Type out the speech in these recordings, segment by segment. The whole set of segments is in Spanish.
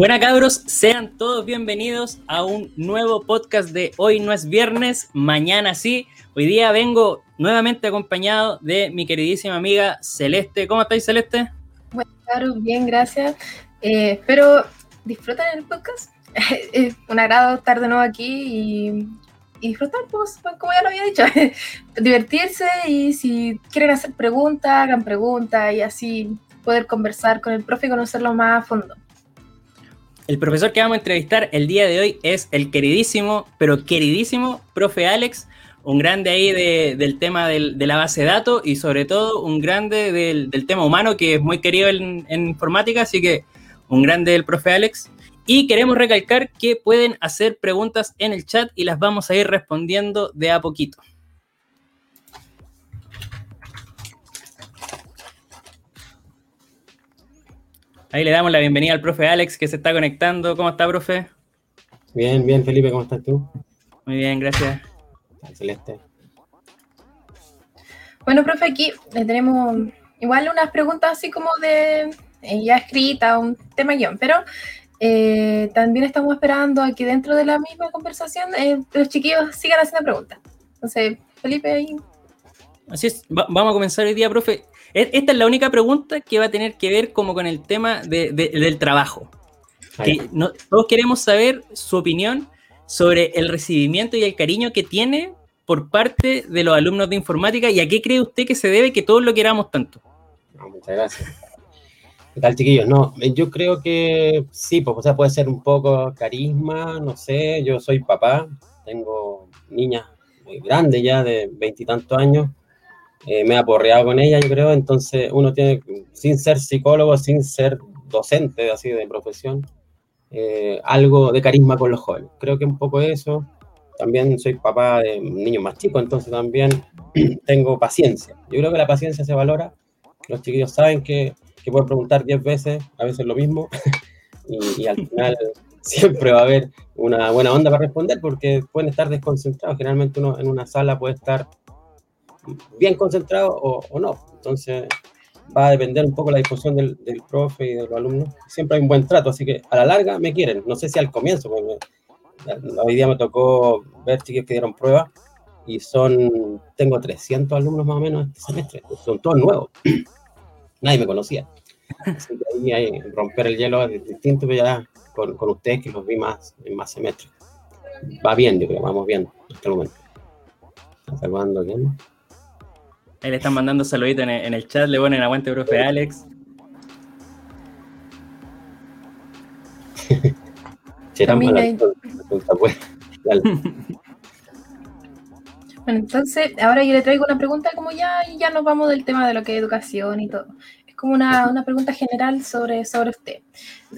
Buenas cabros, sean todos bienvenidos a un nuevo podcast de Hoy no es viernes, mañana sí. Hoy día vengo nuevamente acompañado de mi queridísima amiga Celeste. ¿Cómo estáis, Celeste? Bueno, cabros, bien, gracias. Eh, espero disfruten el podcast. es un agrado estar de nuevo aquí y, disfrutar, pues, como ya lo había dicho, divertirse y si quieren hacer preguntas, hagan preguntas y así poder conversar con el profe y conocerlo más a fondo. El profesor que vamos a entrevistar el día de hoy es el queridísimo, pero queridísimo, profe Alex, un grande ahí del tema de la base de datos y sobre todo un grande del, tema humano que es muy querido en, informática, así que un grande del profe Alex. Y queremos recalcar que pueden hacer preguntas en el chat y las vamos a ir respondiendo de a poquito. Ahí le damos la bienvenida al profe Alex que se está conectando. ¿Cómo está, profe? Bien, bien, Felipe, ¿cómo estás tú? Muy bien, gracias. Excelente. Bueno, profe, aquí tenemos igual unas preguntas así como de eh, ya escrita, un tema guion, pero eh, también estamos esperando a que dentro de la misma conversación eh, los chiquillos sigan haciendo preguntas. Entonces, Felipe, ahí. Así es, vamos a comenzar hoy día, profe. Esta es la única pregunta que va a tener que ver como con el tema del trabajo. todos queremos saber su opinión sobre el recibimiento y el cariño que tiene por parte de los alumnos de informática y a qué cree usted que se debe que todos lo queramos tanto. muchas gracias. ¿Qué tal, chiquillos? No, yo creo que sí, pues, o sea, puede ser un poco carisma, no sé, yo soy papá, tengo niñas muy grandes ya, de veintitantos años, eh, me he aporreado con ella, yo creo, entonces uno tiene, sin ser psicólogo, sin ser docente así de profesión, eh, algo de carisma con los jóvenes. Creo que un poco eso. También soy papá de niños más chicos, entonces también tengo paciencia. Yo creo que la paciencia se valora. Los chiquillos saben que, que pueden preguntar 10 veces, a veces lo mismo, y, y al final siempre va a haber una buena onda para responder porque pueden estar desconcentrados. Generalmente uno en una sala puede estar bien concentrado o, no. Entonces va a depender un poco la disposición del, del, profe y de los alumnos. Siempre hay un buen trato, así que a la larga me quieren. No sé si al comienzo, porque hoy día me tocó ver chicos que dieron pruebas y son, tengo 300 alumnos más o menos este semestre, son todos nuevos. Nadie me conocía. Así que ahí romper el hielo es distinto, pero ya con, con, ustedes que los vi más en más semestres. Va bien, yo creo, vamos bien hasta el momento. saludando quién? Ahí le están mandando saluditos en, en el chat, le ponen aguante, profe Alex. Pues. Bueno, entonces, ahora yo le traigo una pregunta como ya, ya nos vamos del tema de lo que es educación y todo. Es como una, una pregunta general sobre, sobre usted.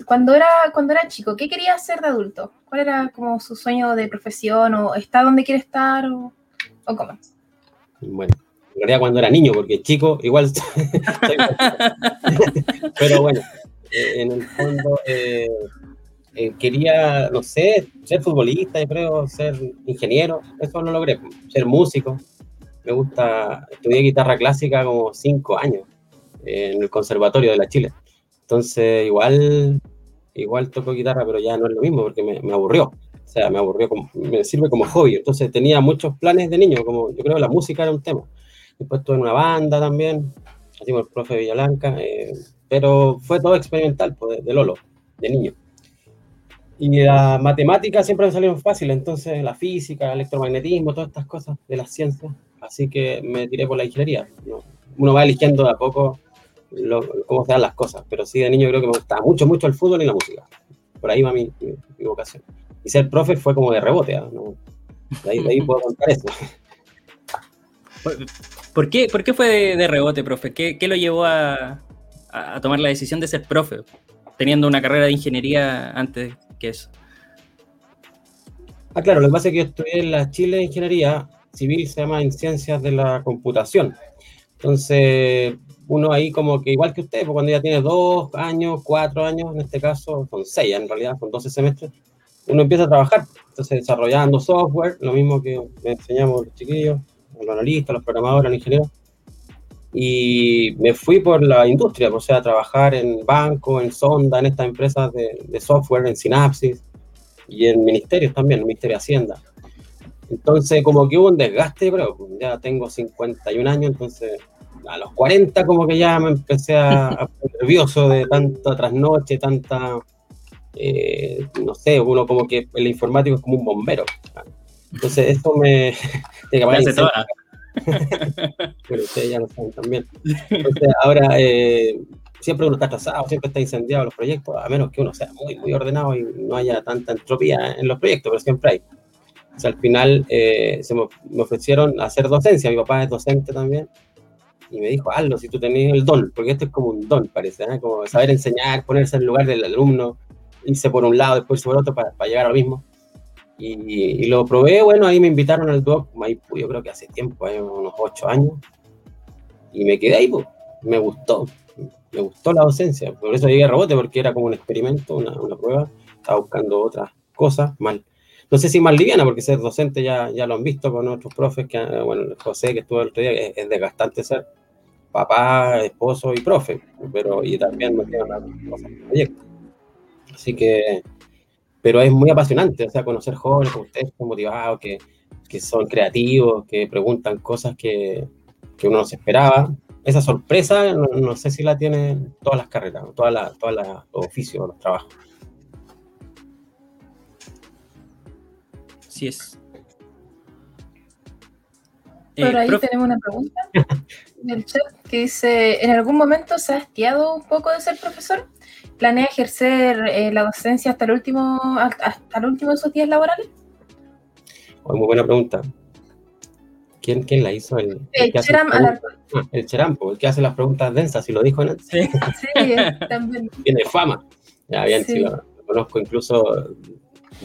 Cuando era, cuando era chico, ¿qué quería hacer de adulto? ¿Cuál era como su sueño de profesión? ¿O está donde quiere estar? ¿O, o cómo? Bueno, en realidad cuando era niño, porque chico igual... Pero bueno, eh, en el fondo eh, eh, quería, no sé, ser futbolista, yo creo, ser ingeniero, eso lo logré, ser músico. Me gusta, estudié guitarra clásica como cinco años en el Conservatorio de la Chile. Entonces, igual, igual toco guitarra, pero ya no es lo mismo porque me, me aburrió. O sea, me aburrió, como, me sirve como hobby. Entonces tenía muchos planes de niño, como yo creo que la música era un tema. Después estuve en una banda también, así como el profe Villalanca, eh, pero fue todo experimental, pues, de, Lolo, de niño. Y la matemática siempre me salieron fáciles, entonces la física, el electromagnetismo, todas estas cosas de las ciencias. Así que me tiré por la ingeniería. Uno va eligiendo de a poco cómo se dan las cosas, pero sí de niño creo que me gustaba mucho, mucho el fútbol y la música. Por ahí va mi, vocación. Y ser profe fue como de rebote, ¿ah? ¿no? De, ahí, de ahí puedo contar eso. ¿Por qué, por qué fue de, rebote, profe? ¿Qué, qué lo llevó a, a, tomar la decisión de ser profe, teniendo una carrera de ingeniería antes que eso? Ah, claro, lo que pasa es que yo estudié en la Chile Ingeniería Civil, se llama en Ciencias de la Computación. Entonces, uno ahí como que igual que usted, pues cuando ya tiene dos años, cuatro años, en este caso, son seis en realidad, con 12 semestres, uno empieza a trabajar, entonces desarrollando software, lo mismo que me enseñamos los chiquillos, los analistas, los programadores, los ingenieros. y me fui por la industria, o sea, a trabajar en banco, en Sonda, en estas empresas de, de software, en Synapsis y en ministerios también, en el Ministerio de Hacienda. Entonces, como que hubo un desgaste, pero ya tengo 51 años, entonces a los 40 como que ya me empecé a, a nervioso de tanta trasnoche, tanta, eh, no sé, uno como que el informático es como un bombero. Entonces, eso me... Pero ustedes ya lo saben también. Entonces, ahora, eh, siempre uno está atrasado, siempre está incendiado los proyectos, a menos que uno sea muy, muy ordenado y no haya tanta entropía en los proyectos, pero siempre hay. O sea, al final eh, se me, ofrecieron hacer docencia, mi papá es docente también, y me dijo, hazlo si tú tenés el don, porque esto es como un don, parece, ¿eh? como saber enseñar, ponerse en lugar del alumno, irse por un lado, después por otro para, para llegar a lo mismo. Y, lo probé, bueno, ahí me invitaron al DOC, yo creo que hace tiempo, hay unos ocho años, y me quedé ahí, pues, me gustó, me gustó la docencia, por eso llegué a Rebote, porque era como un experimento, una, una prueba, estaba buscando otras cosas, mal. No sé si más liviana, porque ser docente ya, ya lo han visto con otros profes, que, bueno, José que estuvo el otro día, es, es desgastante ser papá, esposo y profe, pero y también me quedan cosas en proyecto. Así que, pero es muy apasionante, o sea, conocer jóvenes como ustedes, motivados, que, que son creativos, que preguntan cosas que, que uno no se esperaba. Esa sorpresa, no, sé si la tienen todas las carreras, todas las, todas las, los oficios, los trabajos. Sí es. Por ahí tenemos una pregunta del chat que dice, ¿en algún momento se ha hastiado un poco de ser profesor? ¿Planea ejercer eh, la docencia hasta el último hasta el último de sus días laborales? muy buena pregunta. ¿Quién, quién la hizo? El, el, el Cheram, ah, el Cherampo, el que hace las preguntas densas, si lo dijo antes. Sí, sí también. Tiene fama. Ya bien, sí. lo, conozco incluso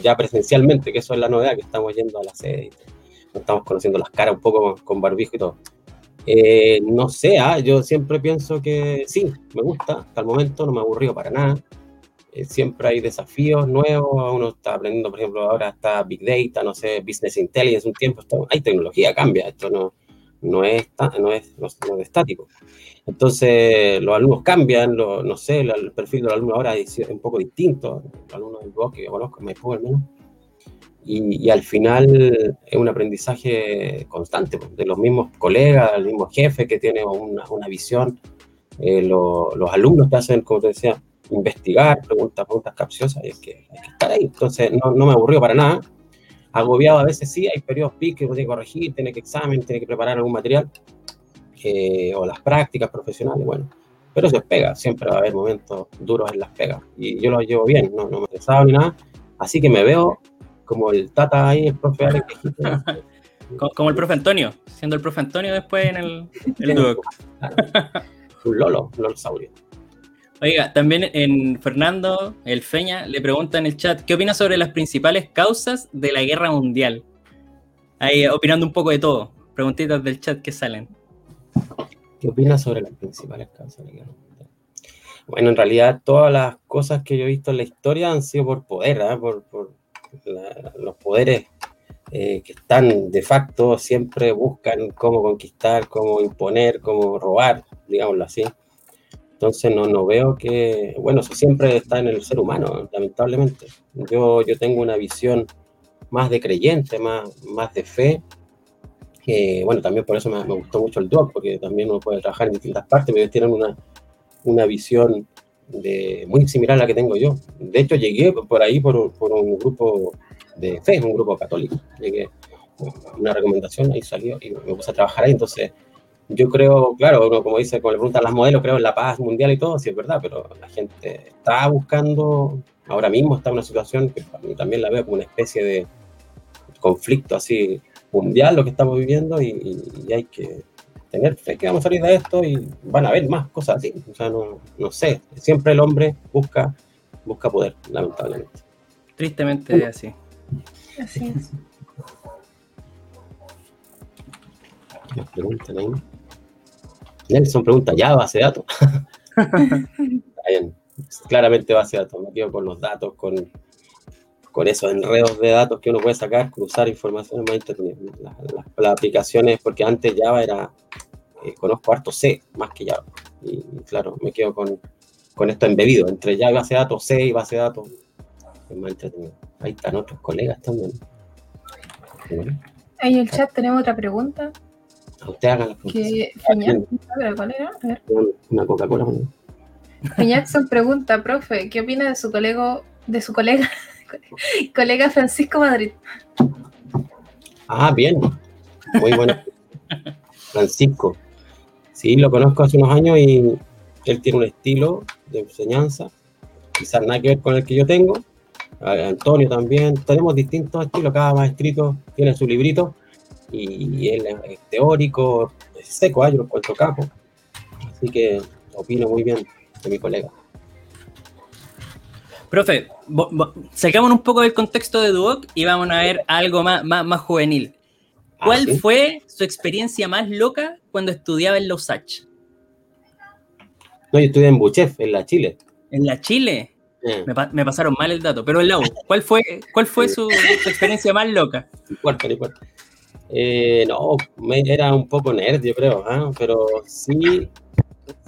ya presencialmente, que eso es la novedad, que estamos yendo a la sede, nos estamos conociendo las caras un poco con barbijo y todo. Eh, no sé, ¿ah? yo siempre pienso que sí, me gusta, hasta el momento no me aburrido para nada. Eh, siempre hay desafíos nuevos, uno está aprendiendo, por ejemplo, ahora está Big Data, no sé, Business Intelligence, un tiempo, está, hay tecnología, cambia, esto no, no, es, no, es, no, es estático. Entonces, los alumnos cambian, lo, no sé, el, perfil de los alumnos ahora es un poco distinto, los alumnos del bosque que conozco, me al menos y, al final es un aprendizaje constante pues, de los mismos colegas, del mismo jefe que tiene una, una visión, eh, lo, los alumnos que hacen, como te decía, investigar, preguntas, preguntas capciosas, y hay que, hay que estar ahí. Entonces, no, no me aburrió para nada. Agobiado a veces sí, hay periodos piques que tiene que corregir, tiene que examen, tiene que preparar algún material, eh, o las prácticas profesionales, bueno. Pero se pega, siempre va a haber momentos duros en las pegas. Y yo lo llevo bien, no, no me estresado ni nada. Así que me veo como el Tata ahí, el profe Alex. como, el profe Antonio, siendo el profe Antonio después en el, el Un Lolo, un Saurio. Oiga, también en Fernando, el Feña, le pregunta en el chat, ¿qué opina sobre las principales causas de la guerra mundial? Ahí opinando un poco de todo. Preguntitas del chat que salen. ¿Qué opina sobre las principales causas de la guerra mundial? Bueno, en realidad todas las cosas que yo he visto en la historia han sido por poder, ¿eh? por, por, los poderes eh, que están de facto siempre buscan cómo conquistar, cómo imponer, cómo robar, digámoslo así. Entonces no, no veo que, bueno, eso siempre está en el ser humano, lamentablemente. Yo, yo tengo una visión más de creyente, más, más de fe. Bueno, también por eso me, me gustó mucho el doc, porque también uno puede trabajar en distintas partes, pero tienen una, una visión de, muy similar a la que tengo yo. De hecho, llegué por ahí por, por un grupo de fe, un grupo católico. Llegué una recomendación, ahí salió y me puse a trabajar ahí. Entonces, yo creo, claro, uno como dice, como le preguntan las modelos, creo en la paz mundial y todo, sí es verdad, pero la gente está buscando, ahora mismo está en una situación que también la veo como una especie de conflicto así mundial lo que estamos viviendo y, y hay que tener fe que vamos a salir de esto y van a haber más cosas así. O sea, no, no sé, siempre el hombre busca, busca poder, lamentablemente. Tristemente es así. Así es. Ahí. Nelson pregunta, ¿ya base de datos? Bien. Claramente base de datos, me quedo con los datos, con, con esos enredos de datos que uno puede sacar, cruzar información más entretenido. Las, las, las, aplicaciones, porque antes Java era eh, conozco harto C más que Java. Y, claro, me quedo con, con esto embebido, entre Java y base de datos, C y base de datos. Es más entretenido. Ahí están otros colegas también. Ahí en el chat tenemos otra pregunta. A usted hagan las preguntas. Una Coca-Cola. Jackson pregunta, profe, ¿qué opina de su colega, de su colega, colega Francisco Madrid? Ah, bien. Muy bueno. Francisco. Sí, lo conozco hace unos años y él tiene un estilo de enseñanza, quizás nada que ver con el que yo tengo. Antonio también. Tenemos distintos estilos, cada maestrito tiene su librito y él es teórico, es seco, hay un cuento capo. Así que opino muy bien de mi colega. Profe, sacamos un poco del contexto de Duoc y vamos a ver algo más, más, juvenil. Ah, ¿Cuál fue su experiencia más loca cuando estudiaba en Lausach? No, yo estudié en Buchef, en la Chile. ¿En la Chile? Eh. Me, pasaron mal el dato, pero en la U, ¿cuál fue, cuál fue su, experiencia más loca? Eh, no, era un poco nerd, yo creo, ¿ah? pero sí,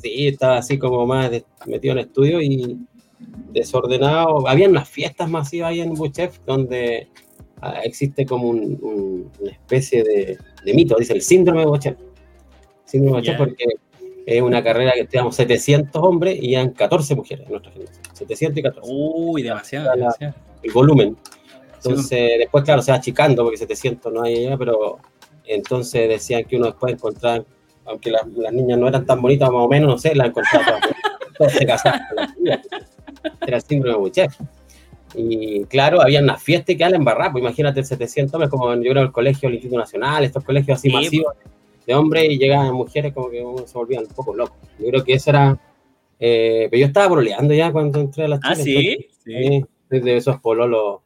sí, estaba así como más metido en estudio y desordenado. Había unas fiestas masivas ahí en Buchef donde ah, existe como una especie de, mito, dice el síndrome de Buchef. De Buchef porque es una carrera que tenemos 700 hombres y han 14 mujeres en nuestra generación. 700 y 14. Uy, demasiado. El volumen. Entonces, después, claro, se va achicando porque 700 no hay allá, pero entonces decían que uno después encontraba, aunque las, niñas no eran tan bonitas, más o menos, no sé, las encontraba todas, se casaban Era el síndrome de Buchef. Y claro, había una fiesta que en barra, pues imagínate 700 hombres, como yo creo el colegio, el Instituto Nacional, estos colegios así masivos de hombres y llegaban mujeres como que se volvían un poco locos. Yo creo que eso era... Eh, pero yo estaba broleando ya cuando entré a la Chile. Ah, sí. sí. Desde esos pololos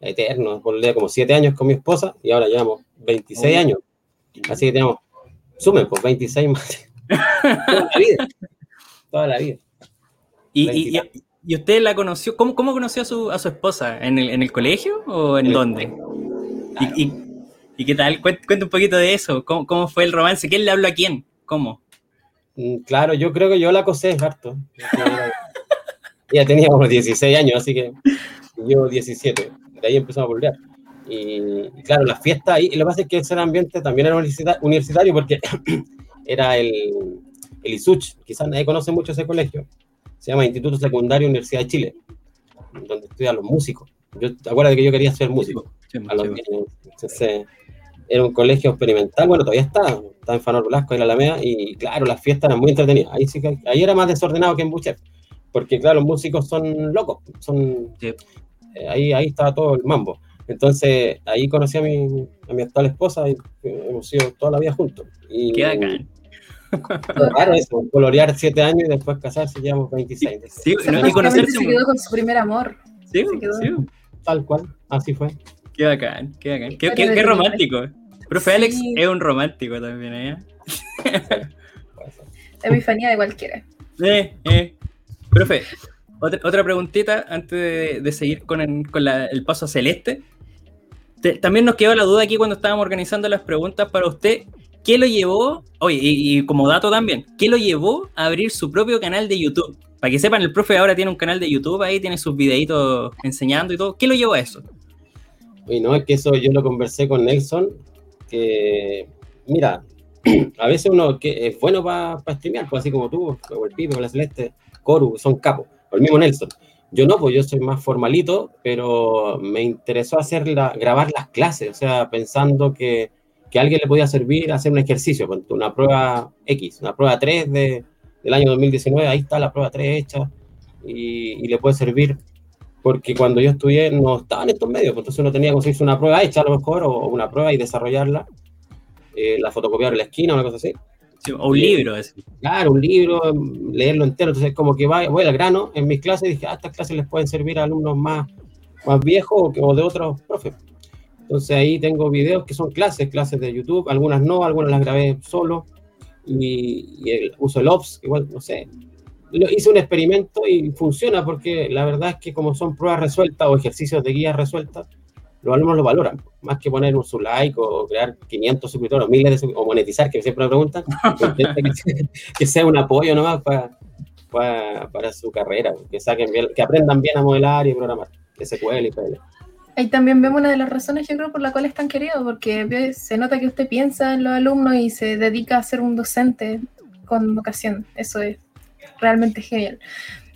eternos, bololea como siete años con mi esposa y ahora llevamos 26 años. Así que tenemos, sumen, pues 26 más. Toda la vida. Toda la vida. ¿Y, y, usted la conoció? ¿Cómo, cómo conoció a su, a su esposa? ¿En el, ¿En el colegio o en dónde? ¿Y, ¿Y, qué tal? Cuenta un poquito de eso. ¿Cómo, ¿Cómo, fue el romance? ¿Quién le habló a quién? ¿Cómo? Mm, claro, yo creo que yo la acosé harto. Ella tenía como 16 años, así que yo 17. De ahí empezamos a volver. Y, claro, las fiestas ahí, y lo que pasa es que ese ambiente también era universitario porque era el, el ISUCH, quizás nadie conoce mucho ese colegio, se llama Instituto Secundario Universidad de Chile, donde estudian los músicos. Yo, ¿Te acuerdas de que yo quería ser músico? a los Entonces, era un colegio experimental, bueno, todavía está, está en Fanor Blasco, en la Alameda, y claro, las fiestas eran muy entretenidas. Ahí, sí que, ahí era más desordenado que en Bucher, porque claro, los músicos son locos, son... Eh, ahí, ahí estaba todo el mambo. Entonces, ahí conocí a mi, a mi actual esposa y hemos sido toda la vida juntos. Y, Qué bacán. Claro, eso, colorear siete años y después casarse, llevamos 26. Sí, no, y conocerse. Se quedó con su primer amor. Sí, sí. Tal cual, así fue. Qué bacán, qué bacán. Qué, qué, qué romántico. Profe Alex es un romántico también, ¿eh? Epifanía de cualquiera. Eh, eh. Profe, otra, otra preguntita antes de, seguir con, el, con la, el paso celeste también nos quedó la duda aquí cuando estábamos organizando las preguntas para usted. ¿Qué lo llevó, oye, y, como dato también, qué lo llevó a abrir su propio canal de YouTube? Para que sepan, el profe ahora tiene un canal de YouTube ahí, tiene sus videitos enseñando y todo. ¿Qué lo llevó a eso? Oye, no, es que eso yo lo conversé con Nelson, que, mira, a veces uno que es bueno para pa streamear, pues así como tú, o el Pipe, o la Celeste, Coru, son capos, o el mismo Nelson. Yo no, pues yo soy más formalito, pero me interesó hacer grabar las clases, o sea, pensando que, que a alguien le podía servir hacer un ejercicio, una prueba X, una prueba 3 de, del año 2019, ahí está la prueba 3 hecha y, le puede servir, porque cuando yo estudié no estaba en estos medios, pues entonces uno tenía que conseguirse una prueba hecha a lo mejor, o, una prueba y desarrollarla, eh, la fotocopiar en la esquina, o una cosa así o un libro. Es. Claro, un libro, leerlo entero. Entonces, como que va, voy al grano. En mis clases dije, ah, estas clases les pueden servir a alumnos más, más viejos o, de otros profes. Entonces, ahí tengo videos que son clases, clases de YouTube. Algunas no, algunas las grabé solo. Y, el, uso el OPS, igual, no sé. Hice un experimento y funciona porque la verdad es que como son pruebas resueltas o ejercicios de guía resueltas, los alumnos lo valoran. Más que poner un su like o crear 500 suscriptores o miles de o monetizar, que siempre me preguntan, que, sea un apoyo nomás para, para, su carrera, que saquen bien, que aprendan bien a modelar y programar, SQL y PL. Ahí también vemos una de las razones, yo creo, por la cual es tan querido, porque se nota que usted piensa en los alumnos y se dedica a ser un docente con vocación. Eso es realmente genial.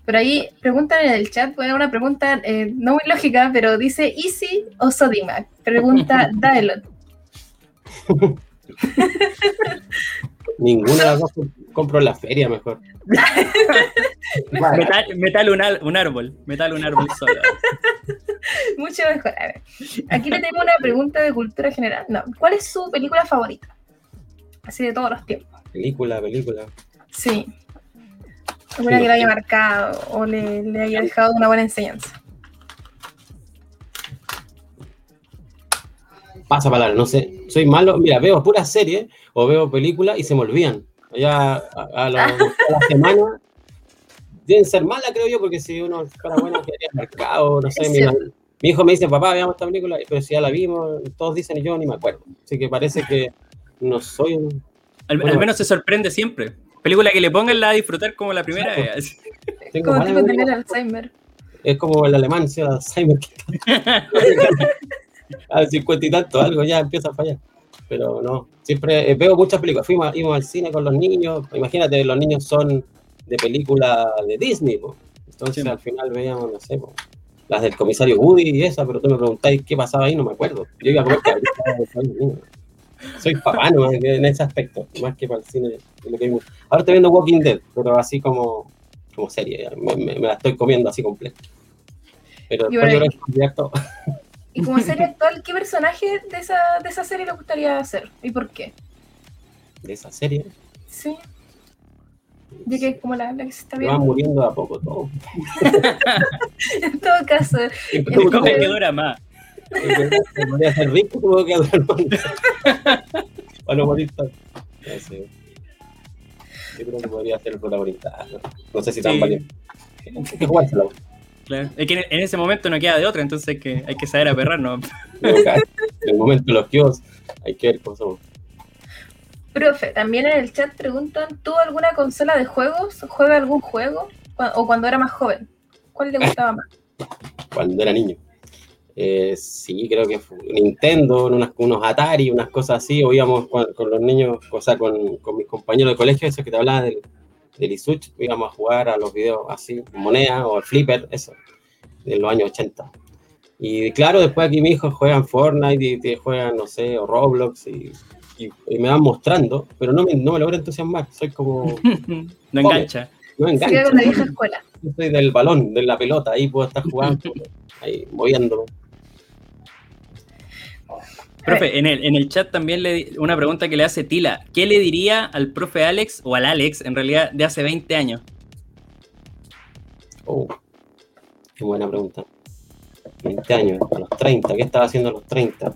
Por ahí preguntan en el chat, bueno, una pregunta eh, no muy lógica, pero dice Easy o Sodimac. Pregunta Daelot. Ninguna de las dos compro en la feria mejor. metal, un, árbol, metal un árbol solo. Mucho mejor. A ver, aquí le tengo una pregunta de cultura general. No, ¿cuál es su película favorita? Así de todos los tiempos. Película, película. Sí. Alguna que le haya marcado o le, haya dejado una buena enseñanza. Pasa palabra, no sé. Soy malo. Mira, veo puras series o veo películas y se me olvidan. Ya a, la, semana deben ser malas, creo yo, porque si uno fuera bueno, quedaría marcado, no sé. Mi, mi, hijo me dice, papá, veamos esta película, pero si ya la vimos, todos dicen y yo ni me acuerdo. Así que parece que no soy un. Al, menos se sorprende siempre. Película que le pongan la a disfrutar como la primera vez. como tipo tener Alzheimer. Es como el alemán, ¿sí? Alzheimer. Al cincuenta y tanto, algo ya empieza a fallar. Pero no, siempre eh, veo muchas películas. Fuimos, íbamos al cine con los niños. Imagínate, los niños son de película de Disney. Entonces al final veíamos, no sé, las del comisario Woody y esa, pero tú me preguntáis qué pasaba ahí, no me acuerdo. Yo iba a comer soy papá en ese aspecto, más que para el cine. Ahora estoy viendo Walking Dead, pero así como, como serie, me, la estoy comiendo así completo. Pero y, y como serie actual, ¿qué personaje de esa, de esa serie le gustaría hacer? ¿Y por qué? ¿De esa serie? Sí. Ya que es como la, la, que se está viendo. Va muriendo de a poco todo. en todo caso. El que dura más. Podría ser rico, tuvo que Para no morir Yo creo que podría ser el protagonista. No, sé si tan valiente. Hay que jugársela. Claro. Es que en ese momento no queda de otra, entonces que hay que saber aperrarnos. en el momento de los kios hay que ver cómo somos. Profe, también en el chat preguntan, ¿tuvo alguna consola de juegos? ¿Juega algún juego? ¿O cuando era más joven? ¿Cuál le gustaba más? Cuando era niño. Eh, sí, creo que fue Nintendo, unas, unos Atari, unas cosas así, o íbamos con, los niños, o sea, con, con, mis compañeros de colegio, eso que te hablaba del, del Isuch, íbamos a jugar a los videos así, moneda o el flipper, eso, de los años 80. Y claro, después aquí mis hijos juegan Fortnite y, juegan, no sé, o Roblox y, y, me van mostrando, pero no me, no me logro entusiasmar, soy como... no engancha. No engancha. Con la vieja escuela. Yo soy del balón, de la pelota, ahí puedo estar jugando, ahí moviéndome. Profe, en el, en el chat también le una pregunta que le hace Tila. ¿Qué le diría al profe Alex, o al Alex, en realidad, de hace 20 años? Oh, qué buena pregunta. 20 años, a los 30, ¿qué estaba haciendo a los 30?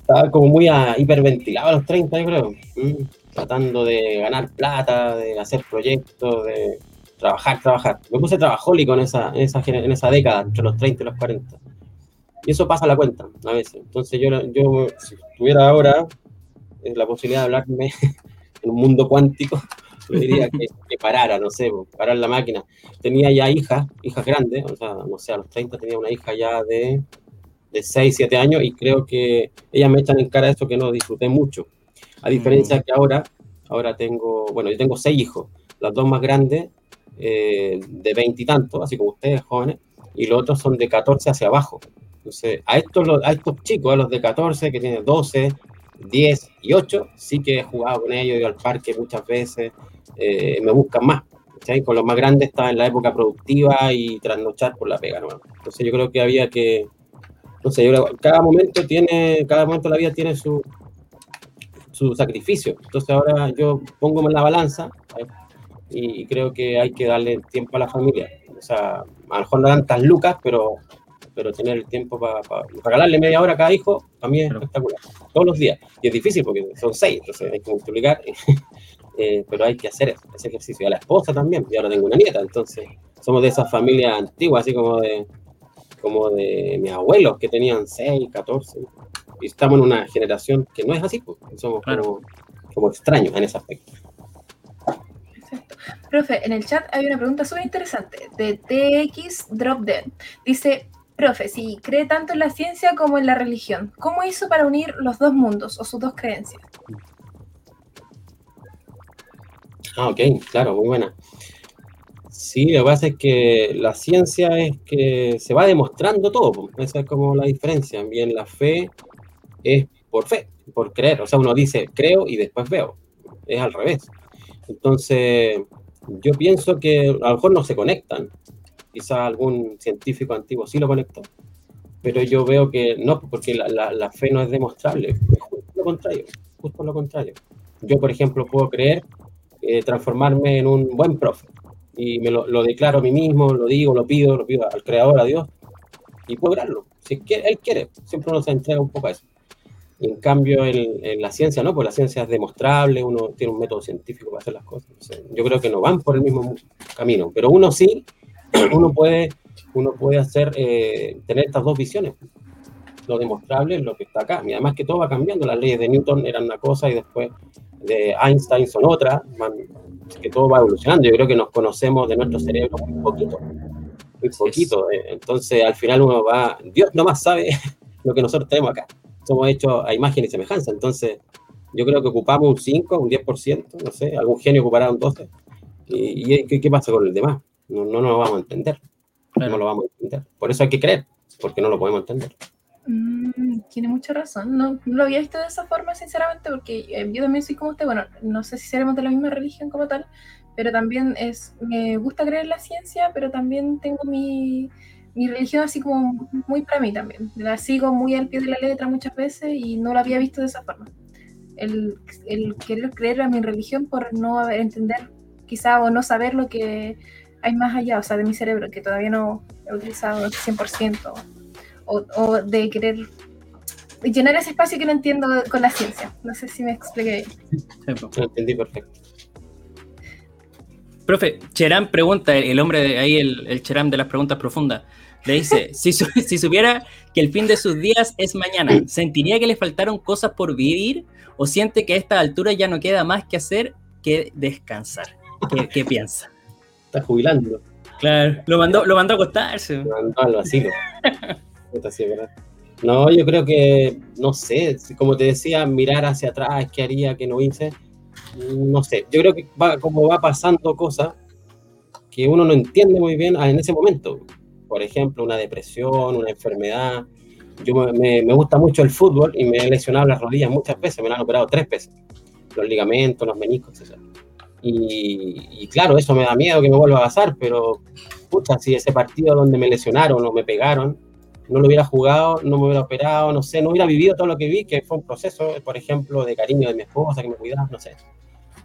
Estaba como muy hiperventilado a los 30, yo creo. Mm, tratando de ganar plata, de hacer proyectos, de trabajar, trabajar. Me puse trabajólico en esa, en esa, en esa década, entre los 30 y los 40 y eso pasa a la cuenta a veces. Entonces yo, yo si tuviera ahora la posibilidad de hablarme en un mundo cuántico, yo diría que, parara, no sé, parar la máquina. Tenía ya hijas, hijas grandes, o sea, no sé, a los 30 tenía una hija ya de, de 6, 7 años y creo que ellas me echan en cara esto que no disfruté mucho. A diferencia mm. que ahora, ahora tengo, bueno, yo tengo 6 hijos, las dos más grandes eh, de 20 y tantos, así como ustedes, jóvenes, y los otros son de 14 hacia abajo. Entonces, a estos, a estos chicos, a los de 14, que tienen 12, 10 y 8, sí que he jugado con ellos, ido al parque muchas veces, eh, me buscan más. Con los más grandes estaba en la época productiva y trasnochar por la pega. ¿no? Entonces yo creo que había que, no sé, cada momento tiene, cada momento de la vida tiene su, su sacrificio. Entonces ahora yo pongo en la balanza y creo que hay que darle tiempo a la familia. O sea, a lo mejor no dan tan lucas, pero pero tener el tiempo para regalarle media hora a cada hijo también es espectacular. Todos los días. Y es difícil porque son seis, entonces hay que multiplicar, eh, pero hay que hacer ese ejercicio. Y a la esposa también, yo ahora tengo una nieta, entonces somos de esa familia antigua, así como de, como de mis abuelos que tenían 6, 14. Y estamos en una generación que no es así, pues, somos como, como extraños en ese aspecto. Profe, en el chat hay una pregunta súper interesante de TX Drop Dead. Dice, profe, si cree tanto en la ciencia como en la religión, ¿cómo hizo para unir los dos mundos o sus dos creencias? Ah, ok, claro, muy buena. Sí, lo que pasa es que la ciencia es que se va demostrando todo, esa es como la diferencia. Bien, la fe es por fe, por creer, o sea, uno dice creo y después veo, es al revés. Entonces, yo pienso que a lo mejor no se conectan, quizá algún científico antiguo sí lo conectó, pero yo veo que no, porque la, fe no es demostrable, es justo lo contrario, justo lo contrario. Yo, por ejemplo, puedo creer eh, transformarme en un buen profe y me lo, declaro a mí mismo, lo digo, lo pido, lo pido al creador, a Dios, y puedo lograrlo. Si él quiere, siempre uno se entrega un poco a eso. Y en cambio, en, la ciencia, no, pues la ciencia es demostrable, uno tiene un método científico para hacer las cosas. yo creo que no van por el mismo camino, pero uno sí, uno puede, uno puede hacer, eh, tener estas dos visiones. Lo demostrable es lo que está acá. Y además que todo va cambiando. Las leyes de Newton eran una cosa y después de Einstein son otra. que todo va evolucionando. Yo creo que nos conocemos de nuestro cerebro muy poquito. Muy poquito. Eh. Entonces, al final uno va. Dios nomás sabe lo que nosotros tenemos acá somos hechos a imagen y semejanza. Entonces, yo creo que ocupamos un 5, un 10%, no sé, algún genio ocupará un 12%. ¿Y, qué, pasa con el demás? No, no, lo vamos a entender. No lo vamos a entender. Por eso hay que creer, porque no lo podemos entender. Mm, tiene mucha razón. No, lo había visto de esa forma, sinceramente, porque eh, yo también soy como usted. Bueno, no sé si seremos de la misma religión como tal, pero también es, me gusta creer en la ciencia, pero también tengo mi, mi religión así como muy para mí también. La sigo muy al pie de la letra muchas veces y no la había visto de esa forma. El, el querer creer a mi religión por no entender quizá o no saber lo que hay más allá, o sea, de mi cerebro, que todavía no he utilizado 100%, o, o de querer llenar ese espacio que no entiendo con la ciencia. No sé si me expliqué. Lo entendí perfecto. Profe, Cherán pregunta, el hombre de ahí, el, el Cherán de las preguntas profundas. Le dice, si, si supiera que el fin de sus días es mañana, ¿sentiría que le faltaron cosas por vivir o siente que a esta altura ya no queda más que hacer que descansar? ¿Qué, piensa? Está jubilando. Claro, lo mandó, lo mandó a acostarse. Lo mandó al vacío. no, yo creo que, no sé, como te decía, mirar hacia atrás, qué haría, qué no hice, no sé. Yo creo que va, como va pasando cosas que uno no entiende muy bien en ese momento por ejemplo, una depresión, una enfermedad. Yo me, me, gusta mucho el fútbol y me he lesionado las rodillas muchas veces, me han operado tres veces, los ligamentos, los meniscos, etc. Y, y, claro, eso me da miedo que me vuelva a pasar, pero pucha, si ese partido donde me lesionaron o me pegaron, no lo hubiera jugado, no me hubiera operado, no sé, no hubiera vivido todo lo que vi, que fue un proceso, por ejemplo, de cariño de mi esposa, que me cuidaba, no sé.